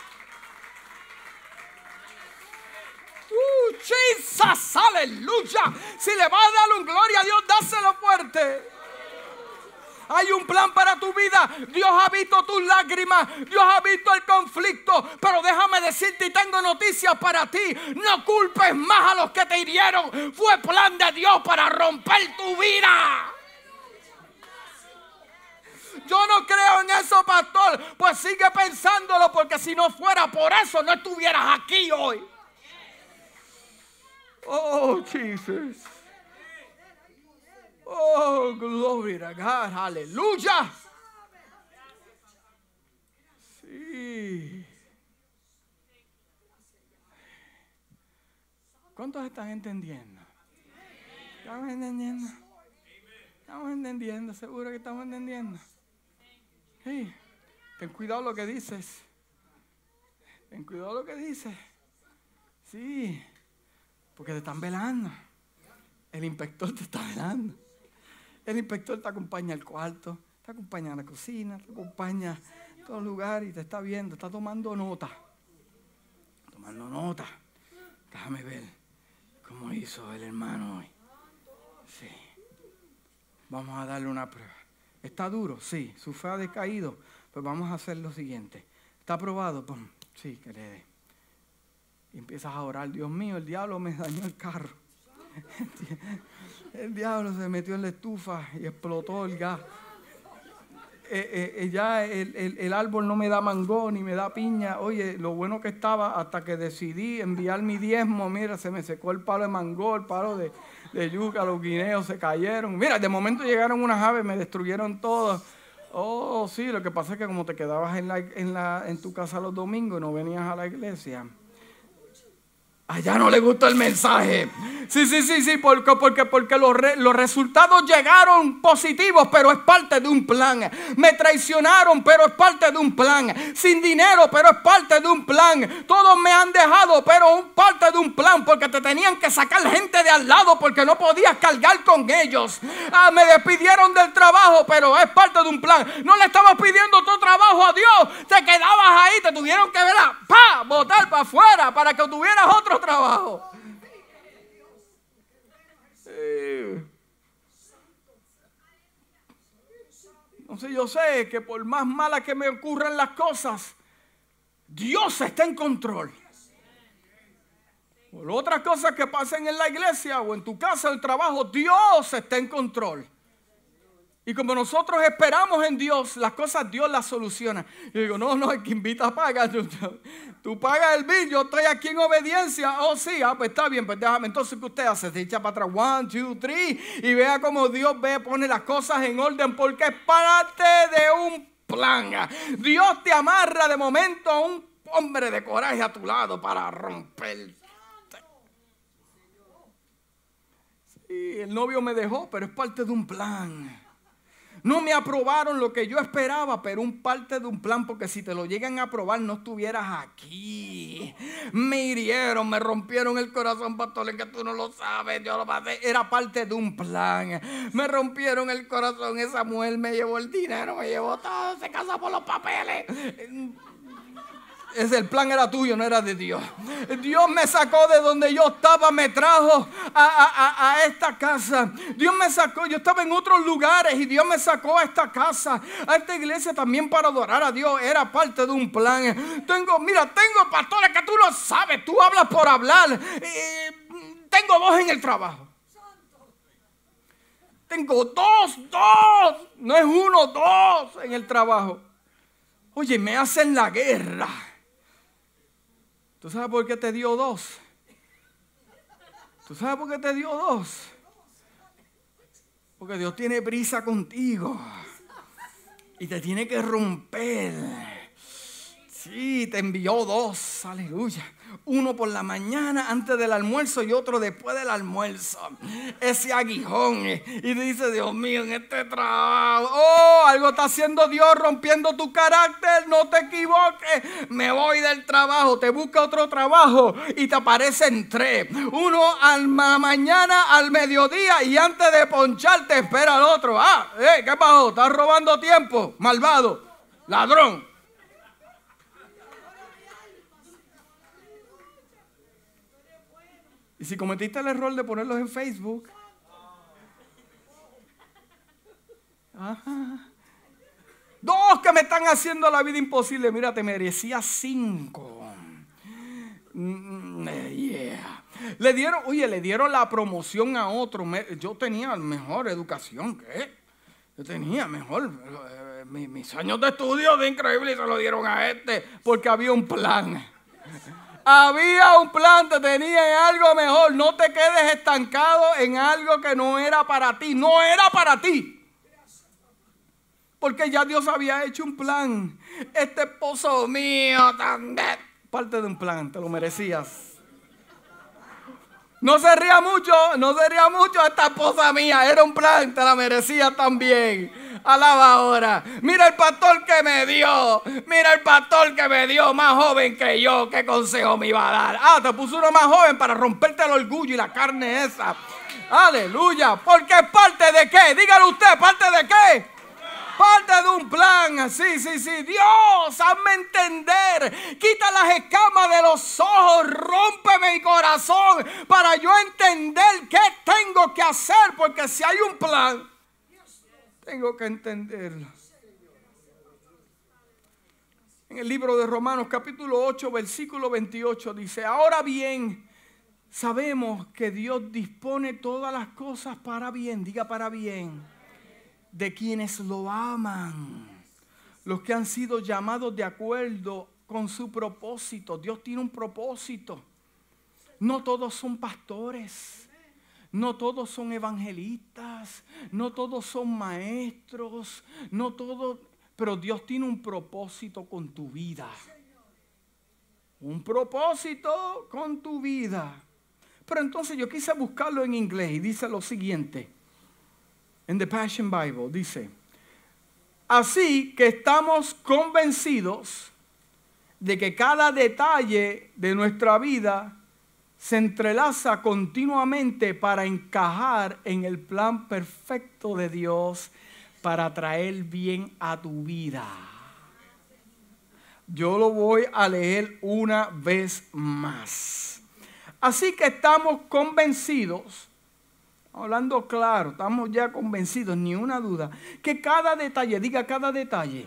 Uh, Jesus, aleluya. Si le vas a dar un gloria a Dios, dáselo fuerte. Hay un plan para tu vida. Dios ha visto tus lágrimas. Dios ha visto el conflicto. Pero déjame decirte y tengo noticias para ti. No culpes más a los que te hirieron. Fue plan de Dios para romper tu vida. Yo no creo en eso, pastor. Pues sigue pensándolo porque si no fuera por eso no estuvieras aquí hoy. Oh, Jesus. Oh, glory to God. Aleluya. Sí. ¿Cuántos están entendiendo? ¿Estamos entendiendo? Estamos entendiendo, seguro que estamos entendiendo. Sí. Ten cuidado lo que dices. Ten cuidado lo que dices. Sí. Porque te están velando. El inspector te está velando. El inspector te acompaña al cuarto, te acompaña a la cocina, te acompaña a todos lugares y te está viendo, está tomando nota. Tomando nota. Déjame ver cómo hizo el hermano hoy. Sí. Vamos a darle una prueba. ¿Está duro? Sí. ¿Su fe ha decaído? Pues vamos a hacer lo siguiente. ¿Está aprobado? Sí, que le dé. Y empiezas a orar. Dios mío, el diablo me dañó el carro. El diablo se metió en la estufa y explotó el gas. Eh, eh, eh, ya el, árbol no me da mango ni me da piña. Oye, lo bueno que estaba hasta que decidí enviar mi diezmo. Mira, se me secó el palo de mango, el palo de, de yuca, los guineos se cayeron. Mira, de momento llegaron unas aves, me destruyeron todo. Oh, sí, lo que pasa es que como te quedabas en, la, en, la, en tu casa los domingos y no venías a la iglesia, Allá no le gustó el mensaje. Sí, sí, sí, sí, porque, porque, porque los, los, resultados llegaron positivos, pero es parte de un plan. Me traicionaron, pero es parte de un plan. Sin dinero, pero es parte de un plan. Todos me han dejado, pero es parte de un plan, porque te tenían que sacar gente de al lado porque no podías cargar con ellos. Ah, me despidieron del trabajo, pero es parte de un plan. No le estabas pidiendo tu trabajo a Dios, te quedabas ahí, te tuvieron que ver a pa, botar para afuera para que tuvieras otro trabajo. Entonces yo sé que por más malas que me ocurran las cosas, Dios está en control. Por otras cosas que pasen en la iglesia o en tu casa el trabajo, Dios está en control. Y como nosotros esperamos en Dios, las cosas Dios las soluciona. Y digo, no, no, el que invita a pagar. Tú, pagas el bill, yo estoy aquí en obediencia. Oh, sí, ah, pues está bien, pues déjame. Entonces, ¿qué usted hace? Se echa para atrás, one, two, three. Y vea cómo Dios ve, pone las cosas en orden, porque es parte de un plan. Dios te amarra de momento a un hombre de coraje a tu lado para romper. Sí, el novio me dejó, pero es parte de un plan. No me aprobaron lo que yo esperaba, pero un parte de un plan, porque si te lo llegan a aprobar no estuvieras aquí. Me hirieron, me rompieron el corazón, pastor, que tú no lo sabes, yo lo pasé. Era parte de un plan. Me rompieron el corazón, esa mujer me llevó el dinero, me llevó todo, se casa por los papeles el plan era tuyo, no era de Dios. Dios me sacó de donde yo estaba, me trajo a, esta casa. Dios me sacó, yo estaba en otros lugares y Dios me sacó a esta casa, a esta iglesia también para adorar a Dios. Era parte de un plan. Tengo, mira, tengo pastores que tú no sabes, tú hablas por hablar. tengo dos en el trabajo. Tengo dos, dos. No es uno, dos en el trabajo. Oye, me hacen la guerra. ¿Tú sabes por qué te dio dos? ¿Tú sabes por qué te dio dos? Porque Dios tiene prisa contigo y te tiene que romper. Sí, te envió dos, aleluya. Uno por la mañana antes del almuerzo y otro después del almuerzo. Ese aguijón. Y dice, Dios mío, en este trabajo. Oh, algo está haciendo Dios rompiendo tu carácter. No te equivoques. Me voy del trabajo. Te busca otro trabajo y te aparecen tres. Uno a la mañana, al mediodía y antes de poncharte espera al otro. Ah, eh, ¿qué pasó? Estás robando tiempo. Malvado. Ladrón. Y si cometiste el error de ponerlos en Facebook, dos que me están haciendo la vida imposible, mira, te merecía cinco. Mm, eh, le dieron, oye, le dieron la promoción a otro. Yo tenía mejor educación que Yo tenía mejor. Eh, mis años de estudio de increíble y se lo dieron a este porque había un plan. Había un plan, te tenía en algo mejor. No te quedes estancado en algo que no era para ti. No era para ti. Porque ya Dios había hecho un plan. Este esposo mío también. Parte de un plan, te lo merecías. No se ría mucho, no se ría mucho esta esposa mía. Era un plan, te la merecía también. Alaba ahora. Mira el pastor que me dio. Mira el pastor que me dio, más joven que yo. ¿Qué consejo me iba a dar? Ah, te puso uno más joven para romperte el orgullo y la carne esa. Aleluya. Porque es parte de qué? Dígalo usted, ¿parte de qué? parte de un plan. Sí, sí, sí. Dios, hazme entender. Quita las escamas de los ojos. Rómpeme mi corazón para yo entender qué tengo que hacer. Porque si hay un plan, tengo que entenderlo. En el libro de Romanos capítulo 8, versículo 28 dice, ahora bien, sabemos que Dios dispone todas las cosas para bien, diga para bien de quienes lo aman, los que han sido llamados de acuerdo con su propósito. Dios tiene un propósito. No todos son pastores, no todos son evangelistas, no todos son maestros, no todos, pero Dios tiene un propósito con tu vida. Un propósito con tu vida. Pero entonces yo quise buscarlo en inglés y dice lo siguiente en the Passion Bible, dice, así que estamos convencidos de que cada detalle de nuestra vida se entrelaza continuamente para encajar en el plan perfecto de Dios para traer bien a tu vida. Yo lo voy a leer una vez más. Así que estamos convencidos hablando claro, estamos ya convencidos, ni una duda, que cada detalle, diga cada detalle,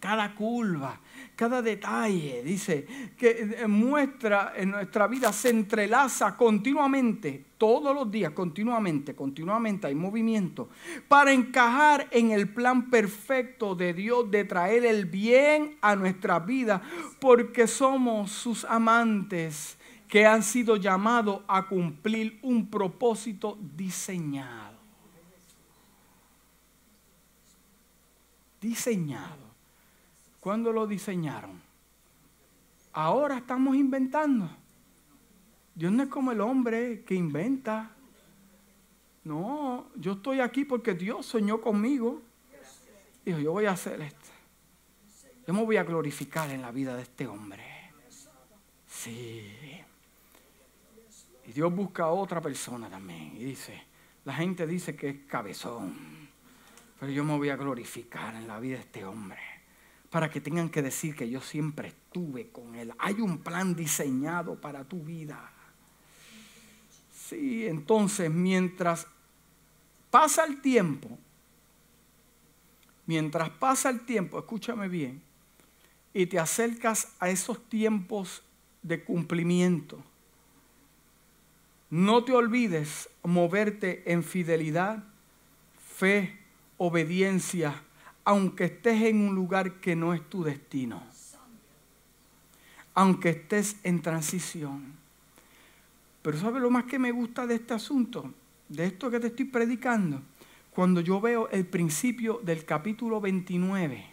cada curva, cada detalle, dice, que eh, muestra en nuestra vida se entrelaza continuamente, todos los días, continuamente, continuamente hay movimiento, para encajar en el plan perfecto de Dios de traer el bien a nuestra vida, porque somos sus amantes que han sido llamados a cumplir un propósito diseñado. Diseñado. ¿Cuándo lo diseñaron? Ahora estamos inventando. Dios no es como el hombre que inventa. No, yo estoy aquí porque Dios soñó conmigo. Dijo, yo voy a hacer esto. Yo me voy a glorificar en la vida de este hombre. Sí. Y Dios busca a otra persona también. Y dice, la gente dice que es cabezón. Pero yo me voy a glorificar en la vida de este hombre. Para que tengan que decir que yo siempre estuve con él. Hay un plan diseñado para tu vida. Sí, entonces mientras pasa el tiempo, mientras pasa el tiempo, escúchame bien, y te acercas a esos tiempos de cumplimiento, no te olvides moverte en fidelidad, fe, obediencia, aunque estés en un lugar que no es tu destino. Aunque estés en transición. Pero ¿sabes lo más que me gusta de este asunto? De esto que te estoy predicando. Cuando yo veo el principio del capítulo 29.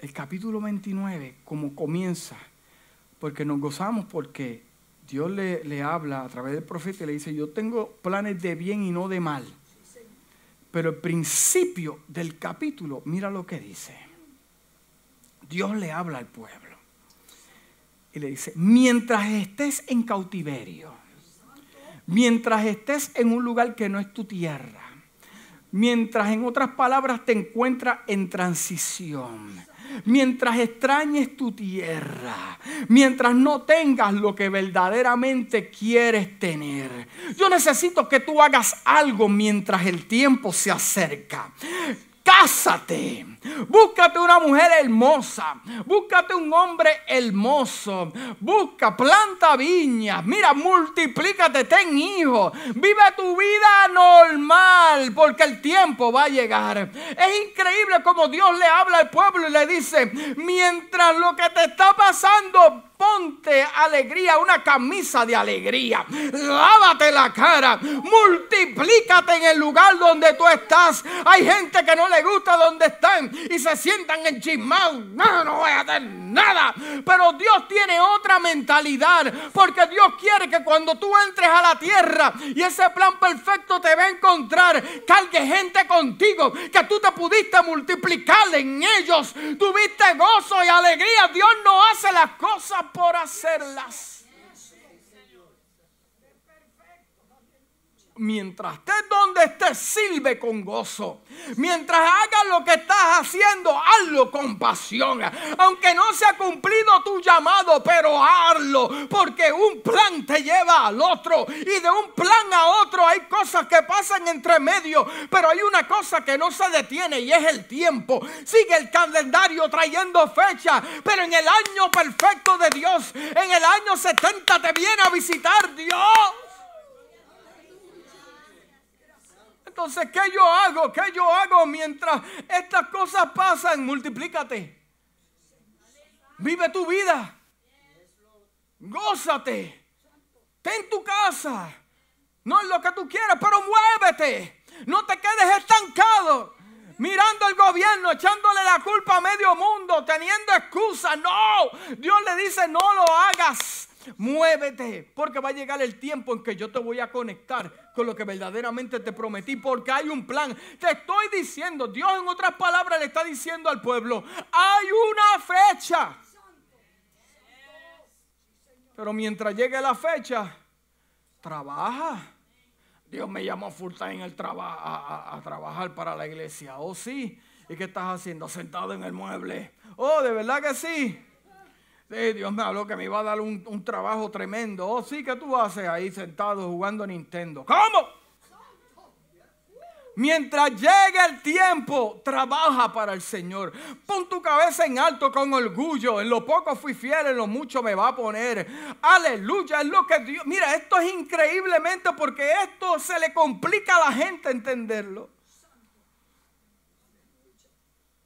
El capítulo 29, como comienza. Porque nos gozamos porque Dios le, habla a través del profeta y le dice, yo tengo planes de bien y no de mal. Pero el principio del capítulo, mira lo que dice. Dios le habla al pueblo. Y le dice, mientras estés en cautiverio, mientras estés en un lugar que no es tu tierra, mientras en otras palabras te encuentras en transición, mientras extrañes tu tierra, mientras no tengas lo que verdaderamente quieres tener. Yo necesito que tú hagas algo mientras el tiempo se acerca. Cásate. Búscate una mujer hermosa. Búscate un hombre hermoso. Busca, planta viñas. Mira, multiplícate, ten hijos. Vive tu vida normal porque el tiempo va a llegar. Es increíble como Dios le habla al pueblo y le dice, mientras lo que te está pasando ponte alegría, una camisa de alegría. Lávate la cara, multiplícate en el lugar donde tú estás. Hay gente que no le gusta donde están y se sientan enchismados. No, no voy a hacer nada. Pero Dios tiene otra mentalidad porque Dios quiere que cuando tú entres a la tierra y ese plan perfecto te va a encontrar, cargue gente contigo, que tú te pudiste multiplicar en ellos. Tuviste gozo y alegría. Dios no hace las cosas por hacerlas. Mientras estés donde estés, sirve con gozo. Mientras hagas lo que estás haciendo, hazlo con pasión. Aunque no se ha cumplido tu llamado, pero hazlo. Porque un plan te lleva al otro. Y de un plan a otro hay cosas que pasan entre medio. Pero hay una cosa que no se detiene y es el tiempo. Sigue el calendario trayendo fecha. Pero en el año perfecto de Dios, en el año 70 te viene a visitar Dios. Entonces, ¿qué yo hago? ¿Qué yo hago mientras estas cosas pasan? Multiplícate. Vive tu vida. Gózate. Ten tu casa. No es lo que tú quieras, pero muévete. No te quedes estancado. Mirando al gobierno, echándole la culpa a medio mundo, teniendo excusas. No, Dios le dice, no lo hagas. Muévete, porque va a llegar el tiempo en que yo te voy a conectar con lo que verdaderamente te prometí, porque hay un plan. Te estoy diciendo, Dios en otras palabras le está diciendo al pueblo, hay una fecha. Pero mientras llegue la fecha, trabaja. Dios me llamó full time el a, a, trabajar para la iglesia. Oh, sí. ¿Y qué estás haciendo? Sentado en el mueble. Oh, de verdad que sí. Dios me habló que me iba a dar un, trabajo tremendo. Oh, sí, que tú haces ahí sentado jugando Nintendo? ¿Cómo? Mientras llegue el tiempo, trabaja para el Señor. Pon tu cabeza en alto con orgullo. En lo poco fui fiel, en lo mucho me va a poner. Aleluya, es lo que Dios. Mira, esto es increíblemente porque esto se le complica a la gente entenderlo.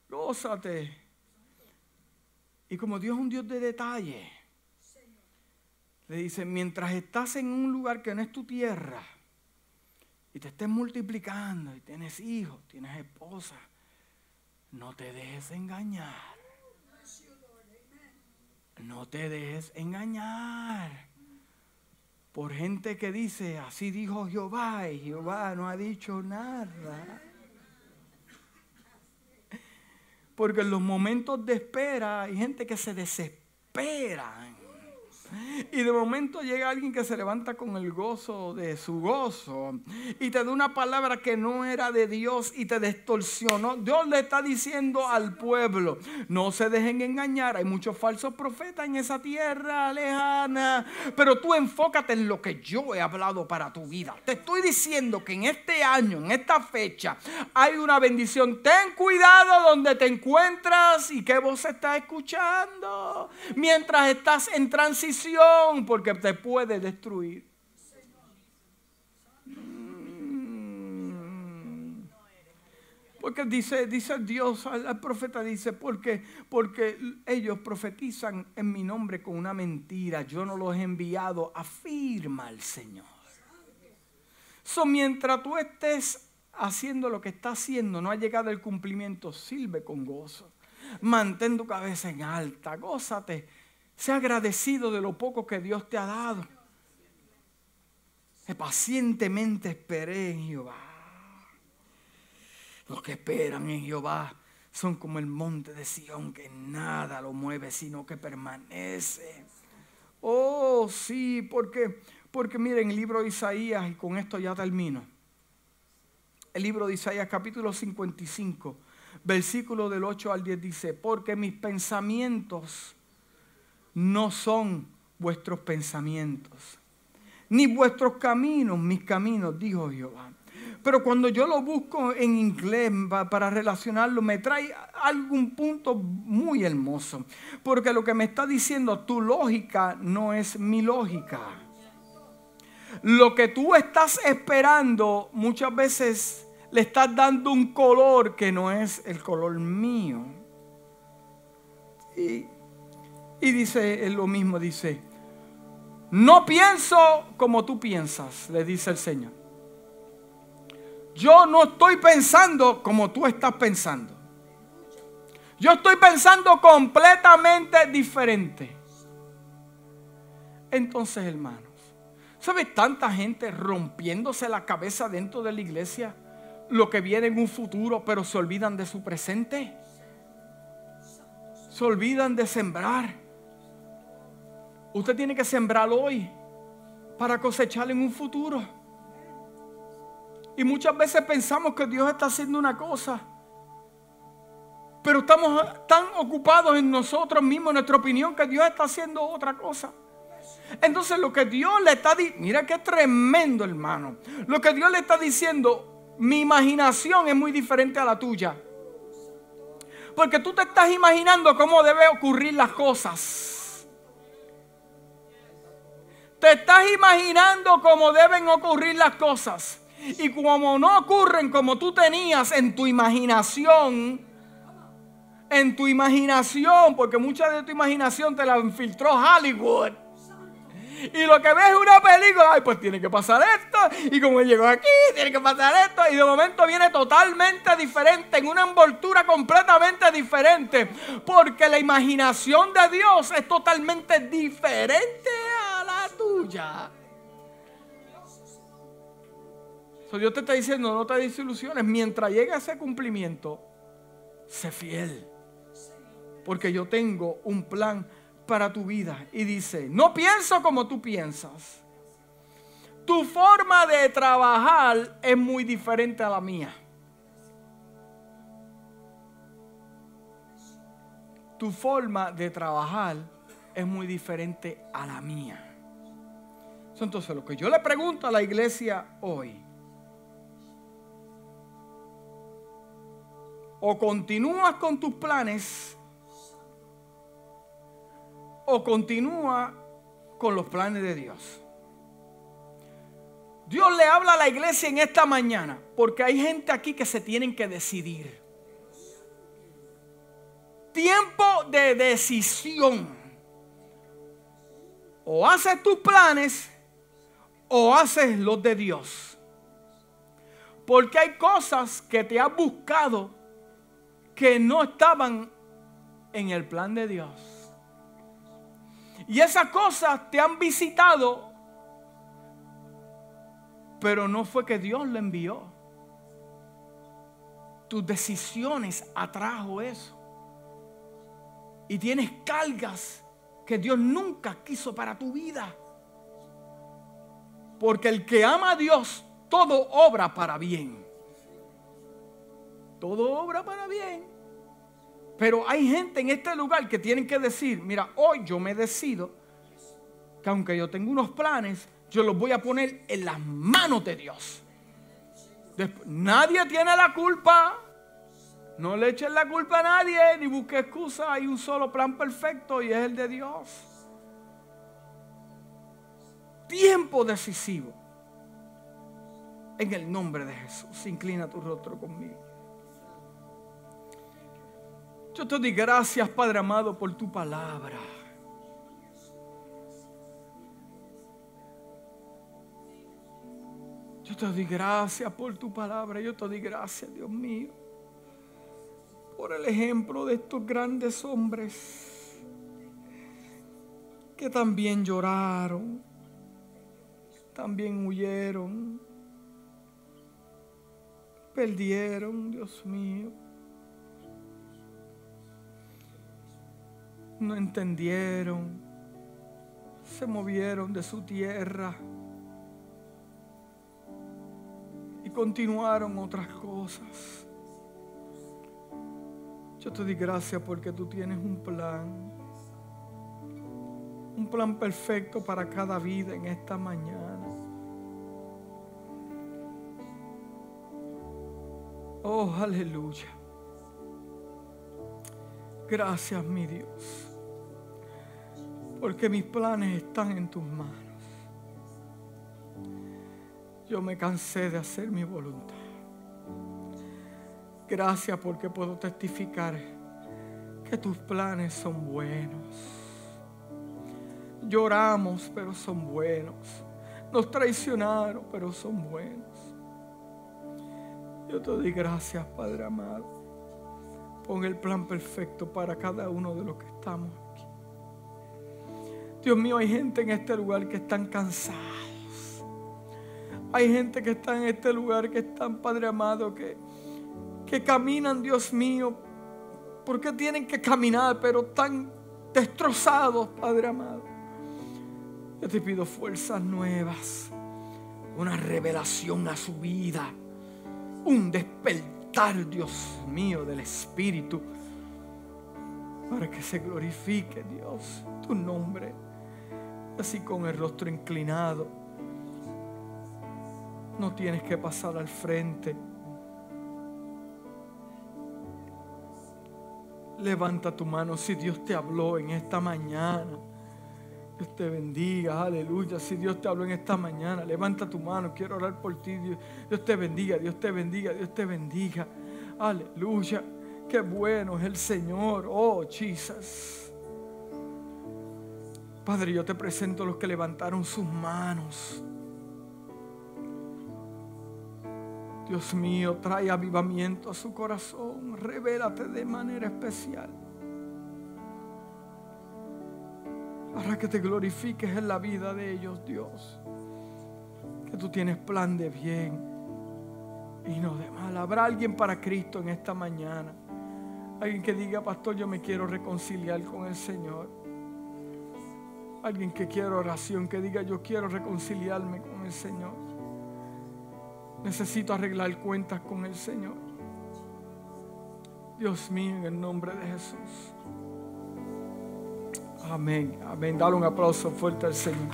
Gózate. Y como Dios es un Dios de detalle, le dice, mientras estás en un lugar que no es tu tierra y te estés multiplicando y tienes hijos, tienes esposa, no te dejes engañar. No te dejes engañar por gente que dice, así dijo Jehová y Jehová no ha dicho nada. Porque en los momentos de espera hay gente que se desespera y de momento llega alguien que se levanta con el gozo de su gozo y te da una palabra que no era de Dios y te distorsionó. Dios le está diciendo al pueblo, no se dejen engañar, hay muchos falsos profetas en esa tierra lejana, pero tú enfócate en lo que yo he hablado para tu vida. Te estoy diciendo que en este año, en esta fecha, hay una bendición. Ten cuidado donde te encuentras y qué voz estás escuchando mientras estás en transición porque te puede destruir. Mm. Porque dice, dice Dios, el profeta dice, porque, porque ellos profetizan en mi nombre con una mentira, yo no los he enviado, afirma el Señor. So, mientras tú estés haciendo lo que está haciendo, no ha llegado el cumplimiento, sirve con gozo. Mantén tu cabeza en alta, gózate Sé agradecido de lo poco que Dios te ha dado. Que pacientemente esperé en Jehová. Los que esperan en Jehová son como el monte de Sión que nada lo mueve, sino que permanece. Oh, sí, porque, porque miren, el libro de Isaías, y con esto ya termino. El libro de Isaías, capítulo 55, versículo del 8 al 10 dice, porque mis pensamientos no son vuestros pensamientos, ni vuestros caminos, mis caminos, dijo Jehová. Pero cuando yo lo busco en inglés para relacionarlo, me trae algún punto muy hermoso. Porque lo que me está diciendo, tu lógica no es mi lógica. Lo que tú estás esperando muchas veces le estás dando un color que no es el color mío. Y Y dice lo mismo, dice, no pienso como tú piensas, le dice el Señor. Yo no estoy pensando como tú estás pensando. Yo estoy pensando completamente diferente. Entonces, hermanos, ¿sabes tanta gente rompiéndose la cabeza dentro de la iglesia? Lo que viene en un futuro, pero se olvidan de su presente. Se olvidan de sembrar. Usted tiene que sembrar hoy para cosechar en un futuro. Y muchas veces pensamos que Dios está haciendo una cosa. Pero estamos tan ocupados en nosotros mismos, en nuestra opinión, que Dios está haciendo otra cosa. Entonces lo que Dios le está diciendo, mira qué tremendo hermano. Lo que Dios le está diciendo, mi imaginación es muy diferente a la tuya. Porque tú te estás imaginando cómo deben ocurrir las cosas. Te estás imaginando cómo deben ocurrir las cosas. Y como no ocurren como tú tenías en tu imaginación, en tu imaginación, porque mucha de tu imaginación te la infiltró Hollywood. Y lo que ves es una película, ay, pues tiene que pasar esto. Y como llegó aquí, tiene que pasar esto. Y de momento viene totalmente diferente, en una envoltura completamente diferente. Porque la imaginación de Dios es totalmente diferente la tuya. Dios te está diciendo, no te desilusiones. Mientras llegue a ese cumplimiento, sé fiel. Porque yo tengo un plan para tu vida. Y dice, no pienso como tú piensas. Tu forma de trabajar es muy diferente a la mía. Tu forma de trabajar es muy diferente a la mía. Entonces lo que yo le pregunto a la iglesia hoy, o continúas con tus planes o continúa con los planes de Dios. Dios le habla a la iglesia en esta mañana porque hay gente aquí que se tienen que decidir. Tiempo de decisión. O haces tus planes o haces los de Dios. Porque hay cosas que te has buscado que no estaban en el plan de Dios. Y esas cosas te han visitado, pero no fue que Dios lo envió. Tus decisiones atrajo eso. Y tienes cargas que Dios nunca quiso para tu vida. Porque el que ama a Dios, todo obra para bien. Todo obra para bien. Pero hay gente en este lugar que tienen que decir, mira, hoy yo me decido que aunque yo tengo unos planes, yo los voy a poner en las manos de Dios. nadie tiene la culpa. No le echen la culpa a nadie, ni busque excusa. Hay un solo plan perfecto y es el de Dios. Tiempo decisivo. En el nombre de Jesús. Inclina tu rostro conmigo. Yo te doy gracias, Padre amado, por tu palabra. Yo te doy gracias por tu palabra. Yo te doy gracias, Dios mío, por el ejemplo de estos grandes hombres que también lloraron, también huyeron, perdieron, Dios mío. no entendieron, se movieron de su tierra y continuaron otras cosas. Yo te doy gracias porque tú tienes un plan, un plan perfecto para cada vida en esta mañana. Oh, aleluya. Gracias, mi Dios porque mis planes están en tus manos. Yo me cansé de hacer mi voluntad. Gracias porque puedo testificar que tus planes son buenos. Lloramos, pero son buenos. Nos traicionaron, pero son buenos. Yo te doy gracias, Padre amado. Pon el plan perfecto para cada uno de los que estamos aquí. Dios mío, hay gente en este lugar que están cansados. Hay gente que está en este lugar que están, Padre amado, que, que caminan, Dios mío, porque tienen que caminar, pero están destrozados, Padre amado. Yo te pido fuerzas nuevas, una revelación a su vida, un despertar, Dios mío, del Espíritu, para que se glorifique, Dios, tu nombre, así con el rostro inclinado. No tienes que pasar al frente. Levanta tu mano si Dios te habló en esta mañana. Dios te bendiga, aleluya. Si Dios te habló en esta mañana, levanta tu mano. Quiero orar por ti. Dios, Dios te bendiga, Dios te bendiga, Dios te bendiga. Aleluya. Qué bueno es el Señor. Oh, Jesus. Padre, yo te presento a los que levantaron sus manos. Dios mío, trae avivamiento a su corazón. Revélate de manera especial. Para que te glorifiques en la vida de ellos, Dios. Que tú tienes plan de bien y no de mal. Habrá alguien para Cristo en esta mañana. Alguien que diga, pastor, yo me quiero reconciliar con el Señor. Alguien que quiera oración, que diga, yo quiero reconciliarme con el Señor. Necesito arreglar cuentas con el Señor. Dios mío, en el nombre de Jesús. Amén. Amén. Dale un aplauso fuerte al Señor.